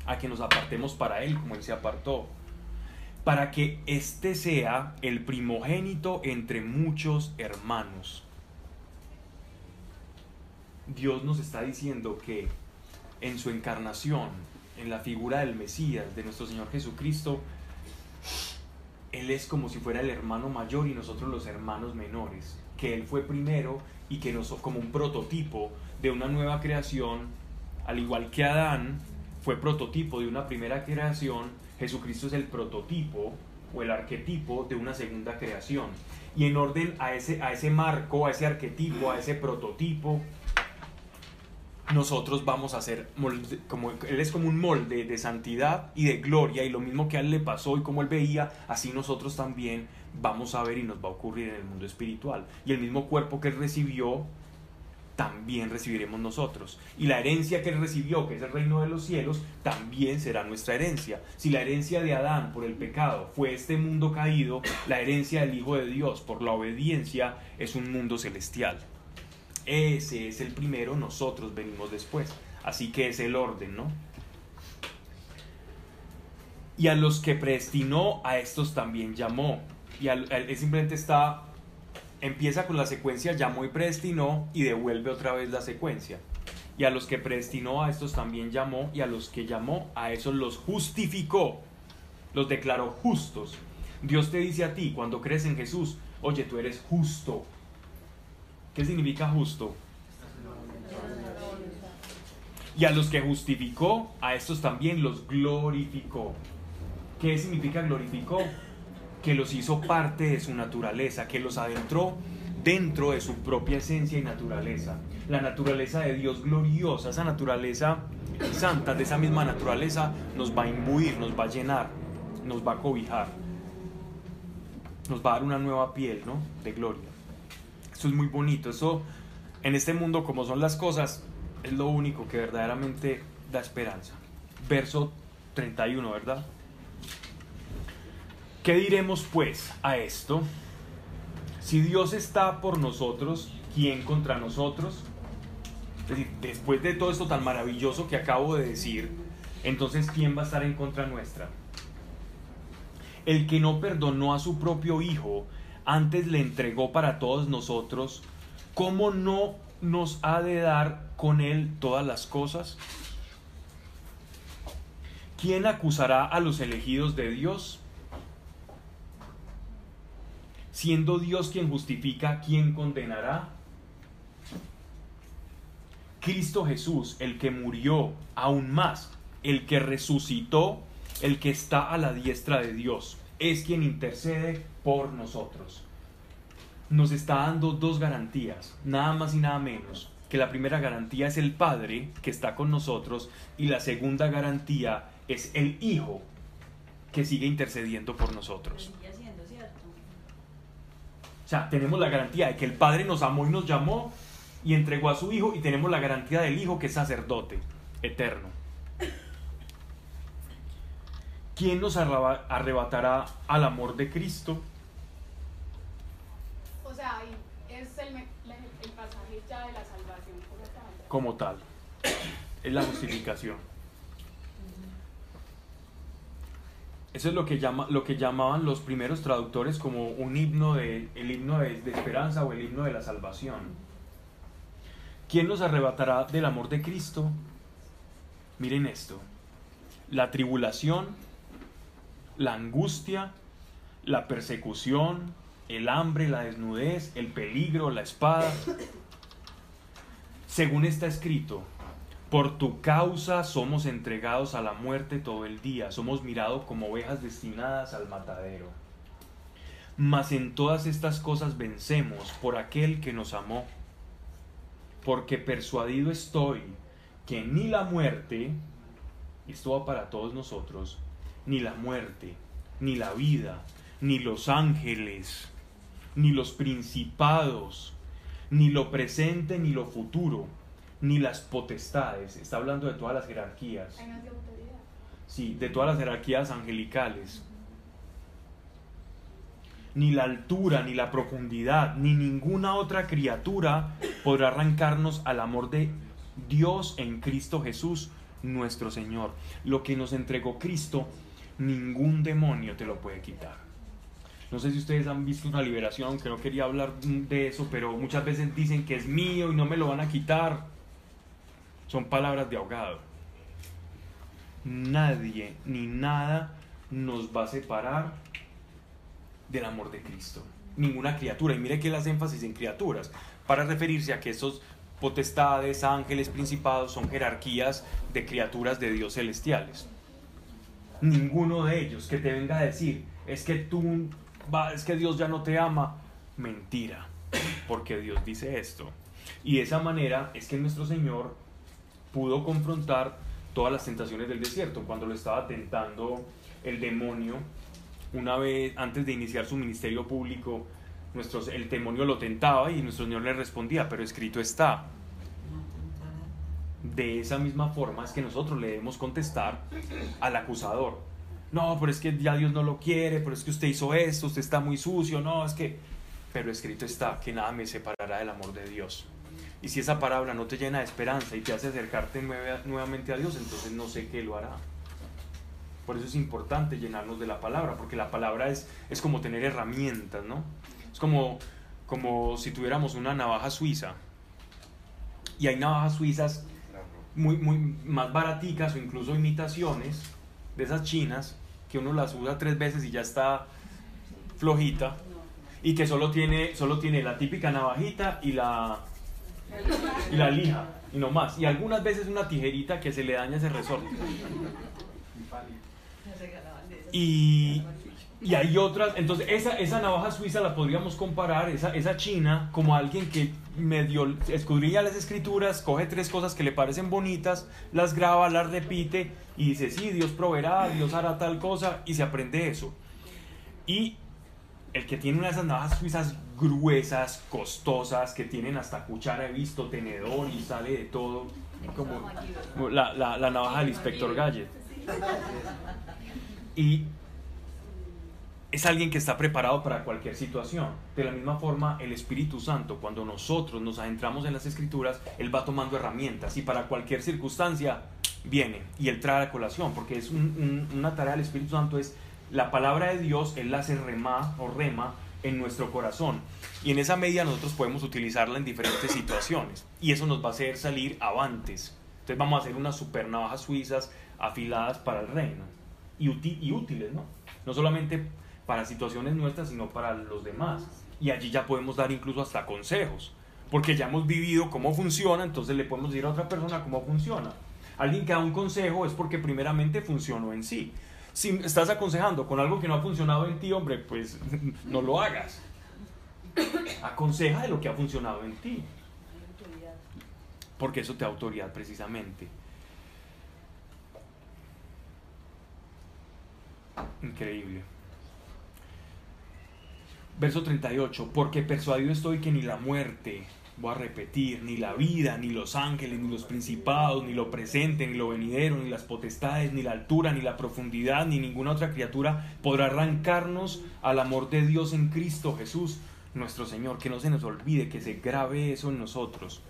A que nos apartemos para Él como Él se apartó. Para que éste sea el primogénito entre muchos hermanos. Dios nos está diciendo que en su encarnación, en la figura del Mesías, de nuestro Señor Jesucristo, Él es como si fuera el hermano mayor y nosotros los hermanos menores, que Él fue primero y que nos, como un prototipo de una nueva creación, al igual que Adán fue prototipo de una primera creación, Jesucristo es el prototipo o el arquetipo de una segunda creación. Y en orden a ese, a ese marco, a ese arquetipo, a ese prototipo, nosotros vamos a ser, como Él es como un molde de santidad y de gloria, y lo mismo que a Él le pasó y como Él veía, así nosotros también vamos a ver y nos va a ocurrir en el mundo espiritual. Y el mismo cuerpo que Él recibió, también recibiremos nosotros. Y la herencia que Él recibió, que es el reino de los cielos, también será nuestra herencia. Si la herencia de Adán por el pecado fue este mundo caído, la herencia del Hijo de Dios por la obediencia es un mundo celestial. Ese es el primero, nosotros venimos después. Así que es el orden, ¿no? Y a los que predestinó, a estos también llamó. Y al, simplemente está, empieza con la secuencia, llamó y predestinó, y devuelve otra vez la secuencia. Y a los que predestinó, a estos también llamó, y a los que llamó, a esos los justificó, los declaró justos. Dios te dice a ti, cuando crees en Jesús, oye, tú eres justo, ¿Qué significa justo? Y a los que justificó, a estos también los glorificó. ¿Qué significa glorificó? Que los hizo parte de su naturaleza, que los adentró dentro de su propia esencia y naturaleza. La naturaleza de Dios gloriosa, esa naturaleza santa, de esa misma naturaleza, nos va a imbuir, nos va a llenar, nos va a cobijar, nos va a dar una nueva piel, ¿no? De gloria. Esto es muy bonito. Eso, en este mundo, como son las cosas, es lo único que verdaderamente da esperanza. Verso 31, ¿verdad? ¿Qué diremos pues a esto? Si Dios está por nosotros, ¿quién contra nosotros? Después de todo esto tan maravilloso que acabo de decir, entonces ¿quién va a estar en contra nuestra? El que no perdonó a su propio hijo, antes le entregó para todos nosotros, ¿cómo no nos ha de dar con él todas las cosas? ¿Quién acusará a los elegidos de Dios? Siendo Dios quien justifica, ¿quién condenará? Cristo Jesús, el que murió aún más, el que resucitó, el que está a la diestra de Dios, es quien intercede por nosotros. Nos está dando dos garantías, nada más y nada menos. Que la primera garantía es el Padre que está con nosotros y la segunda garantía es el Hijo que sigue intercediendo por nosotros. O sea, tenemos la garantía de que el Padre nos amó y nos llamó y entregó a su Hijo y tenemos la garantía del Hijo que es sacerdote eterno. ¿Quién nos arrebatará al amor de Cristo? O sea, ahí es el, el pasaje ya de la salvación como tal. como tal. Es la justificación. Eso es lo que, llama, lo que llamaban los primeros traductores como un himno de, el himno de, de esperanza o el himno de la salvación. ¿Quién nos arrebatará del amor de Cristo? Miren esto. La tribulación, la angustia, la persecución, el hambre, la desnudez, el peligro, la espada. Según está escrito, por tu causa somos entregados a la muerte todo el día, somos mirados como ovejas destinadas al matadero. Mas en todas estas cosas vencemos por aquel que nos amó, porque persuadido estoy que ni la muerte, esto va para todos nosotros, ni la muerte, ni la vida, ni los ángeles, ni los principados, ni lo presente, ni lo futuro, ni las potestades, está hablando de todas las jerarquías, sí, de todas las jerarquías angelicales, ni la altura, ni la profundidad, ni ninguna otra criatura podrá arrancarnos al amor de Dios en Cristo Jesús, nuestro Señor. Lo que nos entregó Cristo, ningún demonio te lo puede quitar. No sé si ustedes han visto una liberación, que no quería hablar de eso, pero muchas veces dicen que es mío y no me lo van a quitar. Son palabras de ahogado. Nadie ni nada nos va a separar del amor de Cristo. Ninguna criatura. Y mire que las énfasis en criaturas, para referirse a que esos potestades, ángeles, principados son jerarquías de criaturas de Dios celestiales. Ninguno de ellos que te venga a decir, es que tú, es que Dios ya no te ama. Mentira, porque Dios dice esto. Y de esa manera es que nuestro Señor pudo confrontar todas las tentaciones del desierto. Cuando lo estaba tentando el demonio, una vez antes de iniciar su ministerio público, nuestros, el demonio lo tentaba y nuestro Señor le respondía, pero escrito está. De esa misma forma es que nosotros le debemos contestar al acusador. No, pero es que ya Dios no lo quiere, pero es que usted hizo esto, usted está muy sucio, no, es que... Pero escrito está que nada me separará del amor de Dios. Y si esa palabra no te llena de esperanza y te hace acercarte nueva- nuevamente a Dios, entonces no sé qué lo hará. Por eso es importante llenarnos de la palabra, porque la palabra es, es como tener herramientas, ¿no? Es como, como si tuviéramos una navaja suiza. Y hay navajas suizas muy, muy más baraticas o incluso imitaciones de esas chinas que uno las usa tres veces y ya está flojita y que solo tiene, solo tiene la típica navajita y la, y la lija y no más. Y algunas veces una tijerita que se le daña ese resorte. Y, y hay otras, entonces esa, esa navaja suiza la podríamos comparar, esa, esa china, como alguien que medio escudriña las escrituras, coge tres cosas que le parecen bonitas, las graba, las repite y dice, sí, Dios proveerá, Dios hará tal cosa y se aprende eso. Y el que tiene una de esas navajas suizas gruesas, costosas, que tienen hasta cuchara, he visto, tenedor y sale de todo, como, la, la, la navaja del inspector Gadget. Y es alguien que está preparado para cualquier situación. De la misma forma, el Espíritu Santo, cuando nosotros nos adentramos en las Escrituras, Él va tomando herramientas y para cualquier circunstancia viene y Él trae la colación, porque es un- un- una tarea del Espíritu Santo, es la palabra de Dios, Él la hace o rema en nuestro corazón. Y en esa medida nosotros podemos utilizarla en diferentes situaciones. Y eso nos va a hacer salir avantes. Entonces vamos a hacer unas super navajas suizas afiladas para el reino. Y, y útiles, ¿no? No solamente para situaciones nuestras, sino para los demás. Y allí ya podemos dar incluso hasta consejos. Porque ya hemos vivido cómo funciona, entonces le podemos decir a otra persona cómo funciona. Alguien que da un consejo es porque primeramente funcionó en sí. Si estás aconsejando con algo que no ha funcionado en ti, hombre, pues no lo hagas. Aconseja de lo que ha funcionado en ti. Porque eso te da autoridad precisamente. Increíble. Verso 38, porque persuadido estoy que ni la muerte, voy a repetir, ni la vida, ni los ángeles, ni los principados, ni lo presente, ni lo venidero, ni las potestades, ni la altura, ni la profundidad, ni ninguna otra criatura podrá arrancarnos al amor de Dios en Cristo Jesús, nuestro Señor. Que no se nos olvide, que se grabe eso en nosotros,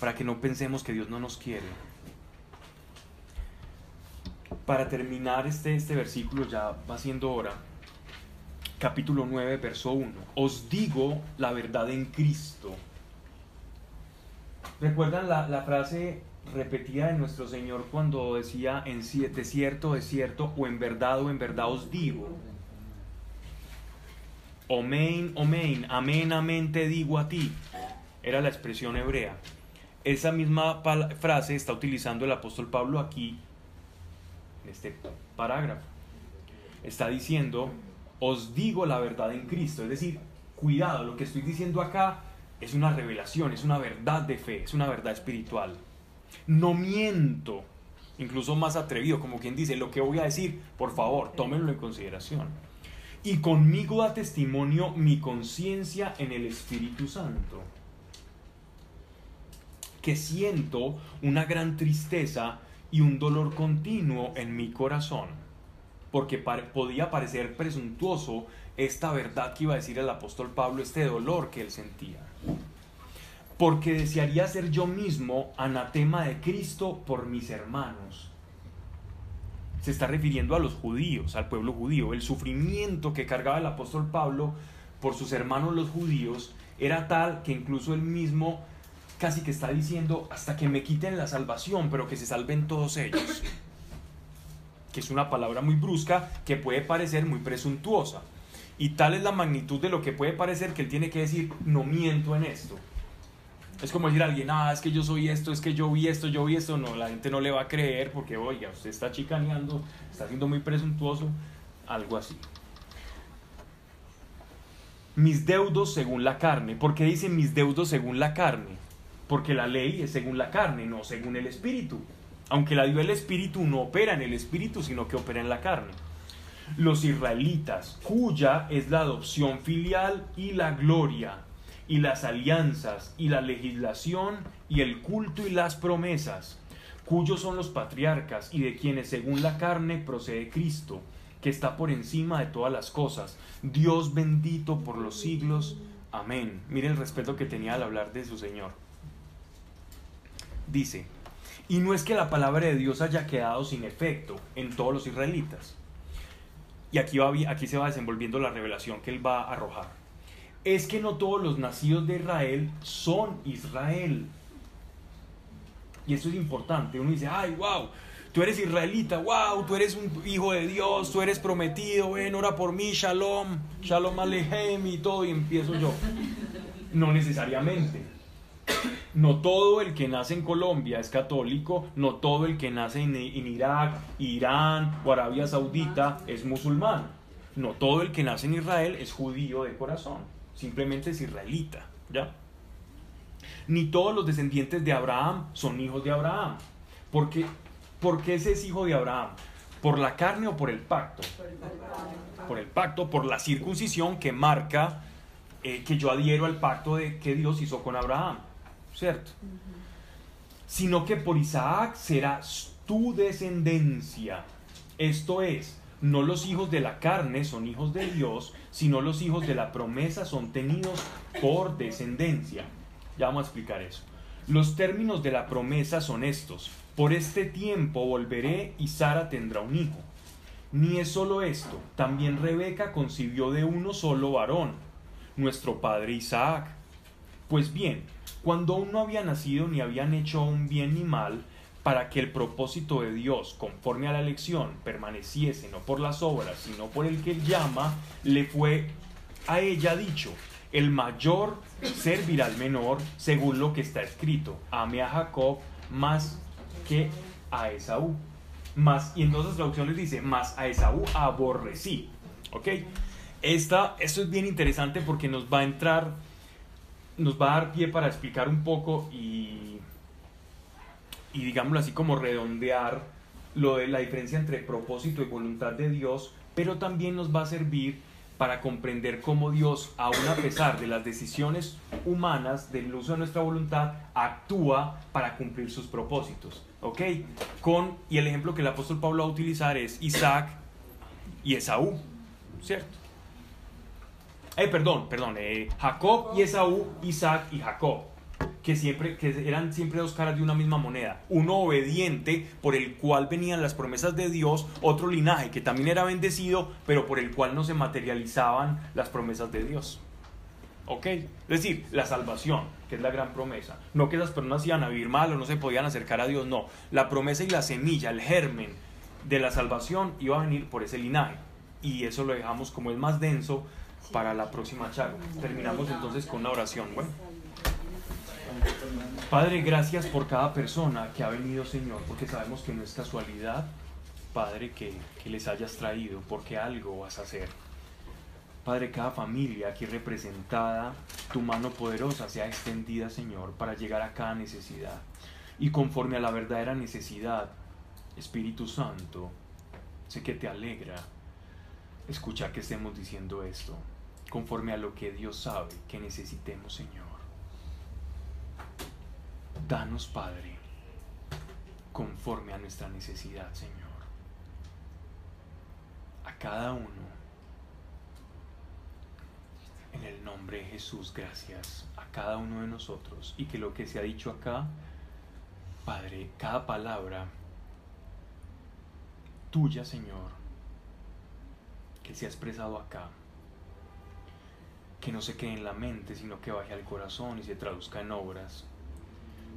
para que no pensemos que Dios no nos quiere. Para terminar este, este versículo, ya va siendo hora capítulo 9, verso 1. Os digo la verdad en Cristo. ¿Recuerdan la, frase repetida de nuestro Señor cuando decía en ci- de cierto, de cierto, o en verdad, o en verdad os digo? Omein, omein, amén, amén te digo a ti. Era la expresión hebrea. Esa misma frase está utilizando el apóstol Pablo aquí, en este parágrafo. Está diciendo, os digo la verdad en Cristo. Es decir, cuidado, lo que estoy diciendo acá es una revelación, es una verdad de fe, es una verdad espiritual. No miento, incluso más atrevido, como quien dice, lo que voy a decir, por favor, tómenlo en consideración. Y conmigo da testimonio mi conciencia en el Espíritu Santo, que siento una gran tristeza y un dolor continuo en mi corazón porque podía parecer presuntuoso esta verdad que iba a decir el apóstol Pablo, este dolor que él sentía. Porque desearía ser yo mismo anatema de Cristo por mis hermanos. Se está refiriendo a los judíos, al pueblo judío. El sufrimiento que cargaba el apóstol Pablo por sus hermanos los judíos era tal que incluso él mismo casi que está diciendo hasta que me quiten la salvación, pero que se salven todos ellos que es una palabra muy brusca que puede parecer muy presuntuosa. Y tal es la magnitud de lo que puede parecer que él tiene que decir, no miento en esto. Es como decir a alguien, ah, es que yo soy esto, es que yo vi esto, yo vi esto. No, la gente no le va a creer porque, oiga, usted está chicaneando, está siendo muy presuntuoso, algo así. Mis deudos según la carne. ¿Por qué dice mis deudos según la carne? Porque la ley es según la carne, no según el espíritu. Aunque la dio el espíritu, no opera en el espíritu, sino que opera en la carne. Los israelitas, cuya es la adopción filial y la gloria, y las alianzas, y la legislación, y el culto y las promesas, cuyos son los patriarcas, y de quienes según la carne procede Cristo, que está por encima de todas las cosas. Dios bendito por los siglos. Amén. Mire el respeto que tenía al hablar de su Señor. Dice, y no es que la palabra de Dios haya quedado sin efecto en todos los israelitas. Y aquí, se va desenvolviendo la revelación que él va a arrojar. Es que no todos los nacidos de Israel son Israel. Y eso es importante. Uno dice, ay, wow, tú eres israelita, wow, tú eres un hijo de Dios, tú eres prometido, ven, ora por mí, shalom, shalom alejem y todo, y empiezo yo. No necesariamente. No todo el que nace en Colombia es católico, no todo el que nace en, Irak, Irán o Arabia Saudita es musulmán. No todo el que nace en Israel es judío de corazón, simplemente es israelita, ¿ya? Ni todos los descendientes de Abraham son hijos de Abraham. Porque, ¿Por qué ese es hijo de Abraham? ¿Por la carne o por el pacto? Por el pacto, por la circuncisión que marca eh, que yo adhiero al pacto de, que Dios hizo con Abraham. ¿Cierto? Sino que por Isaac será tu descendencia. Esto es, no los hijos de la carne son hijos de Dios, sino los hijos de la promesa son tenidos por descendencia. Ya vamos a explicar eso. Los términos de la promesa son estos. Por este tiempo volveré y Sara tendrá un hijo. Ni es solo esto, también Rebeca concibió de uno solo varón, nuestro padre Isaac. Pues bien, cuando aún no había nacido ni habían hecho un bien ni mal, para que el propósito de Dios, conforme a la elección, permaneciese no por las obras, sino por el que él llama, le fue a ella dicho, el mayor servirá al menor, según lo que está escrito, ame a Jacob más que a Esaú. Más, y en otras traducciones dice, más a Esaú aborrecí. ¿Ok? Esta, esto es bien interesante porque nos va a entrar, nos va a dar pie para explicar un poco y, y digámoslo así como redondear lo de la diferencia entre propósito y voluntad de Dios, pero también nos va a servir para comprender cómo Dios, aun a pesar de las decisiones humanas, del uso de nuestra voluntad, actúa para cumplir sus propósitos. ¿Ok? Con, y el ejemplo que el apóstol Pablo va a utilizar es Isaac y Esaú, ¿cierto? Eh, perdón, perdón, eh, Jacob y Esaú, Isaac y Jacob, que, siempre, que eran siempre dos caras de una misma moneda. Uno obediente, por el cual venían las promesas de Dios, otro linaje que también era bendecido, pero por el cual no se materializaban las promesas de Dios. ¿Ok? Es decir, la salvación, que es la gran promesa. No que esas personas iban a vivir mal o no se podían acercar a Dios, no. La promesa y la semilla, el germen de la salvación iba a venir por ese linaje. Y eso lo dejamos como el más denso para la próxima charla. Terminamos entonces con una oración. Bueno. Padre, gracias por cada persona que ha venido, Señor, porque sabemos que no es casualidad, Padre, que, que les hayas traído, porque algo vas a hacer. Padre, cada familia aquí representada, tu mano poderosa sea extendida, Señor, para llegar a cada necesidad. Y conforme a la verdadera necesidad, Espíritu Santo, sé que te alegra escuchar que estemos diciendo esto, conforme a lo que Dios sabe que necesitemos, Señor. Danos, Padre, conforme a nuestra necesidad, Señor. A cada uno. En el nombre de Jesús, gracias a cada uno de nosotros. Y que lo que se ha dicho acá, Padre, cada palabra tuya, Señor, que se ha expresado acá, que no se quede en la mente, sino que baje al corazón y se traduzca en obras.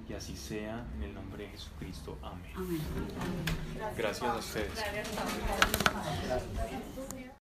Y así sea, en el nombre de Jesucristo. Amén. Amén. Gracias a ustedes. Gracias.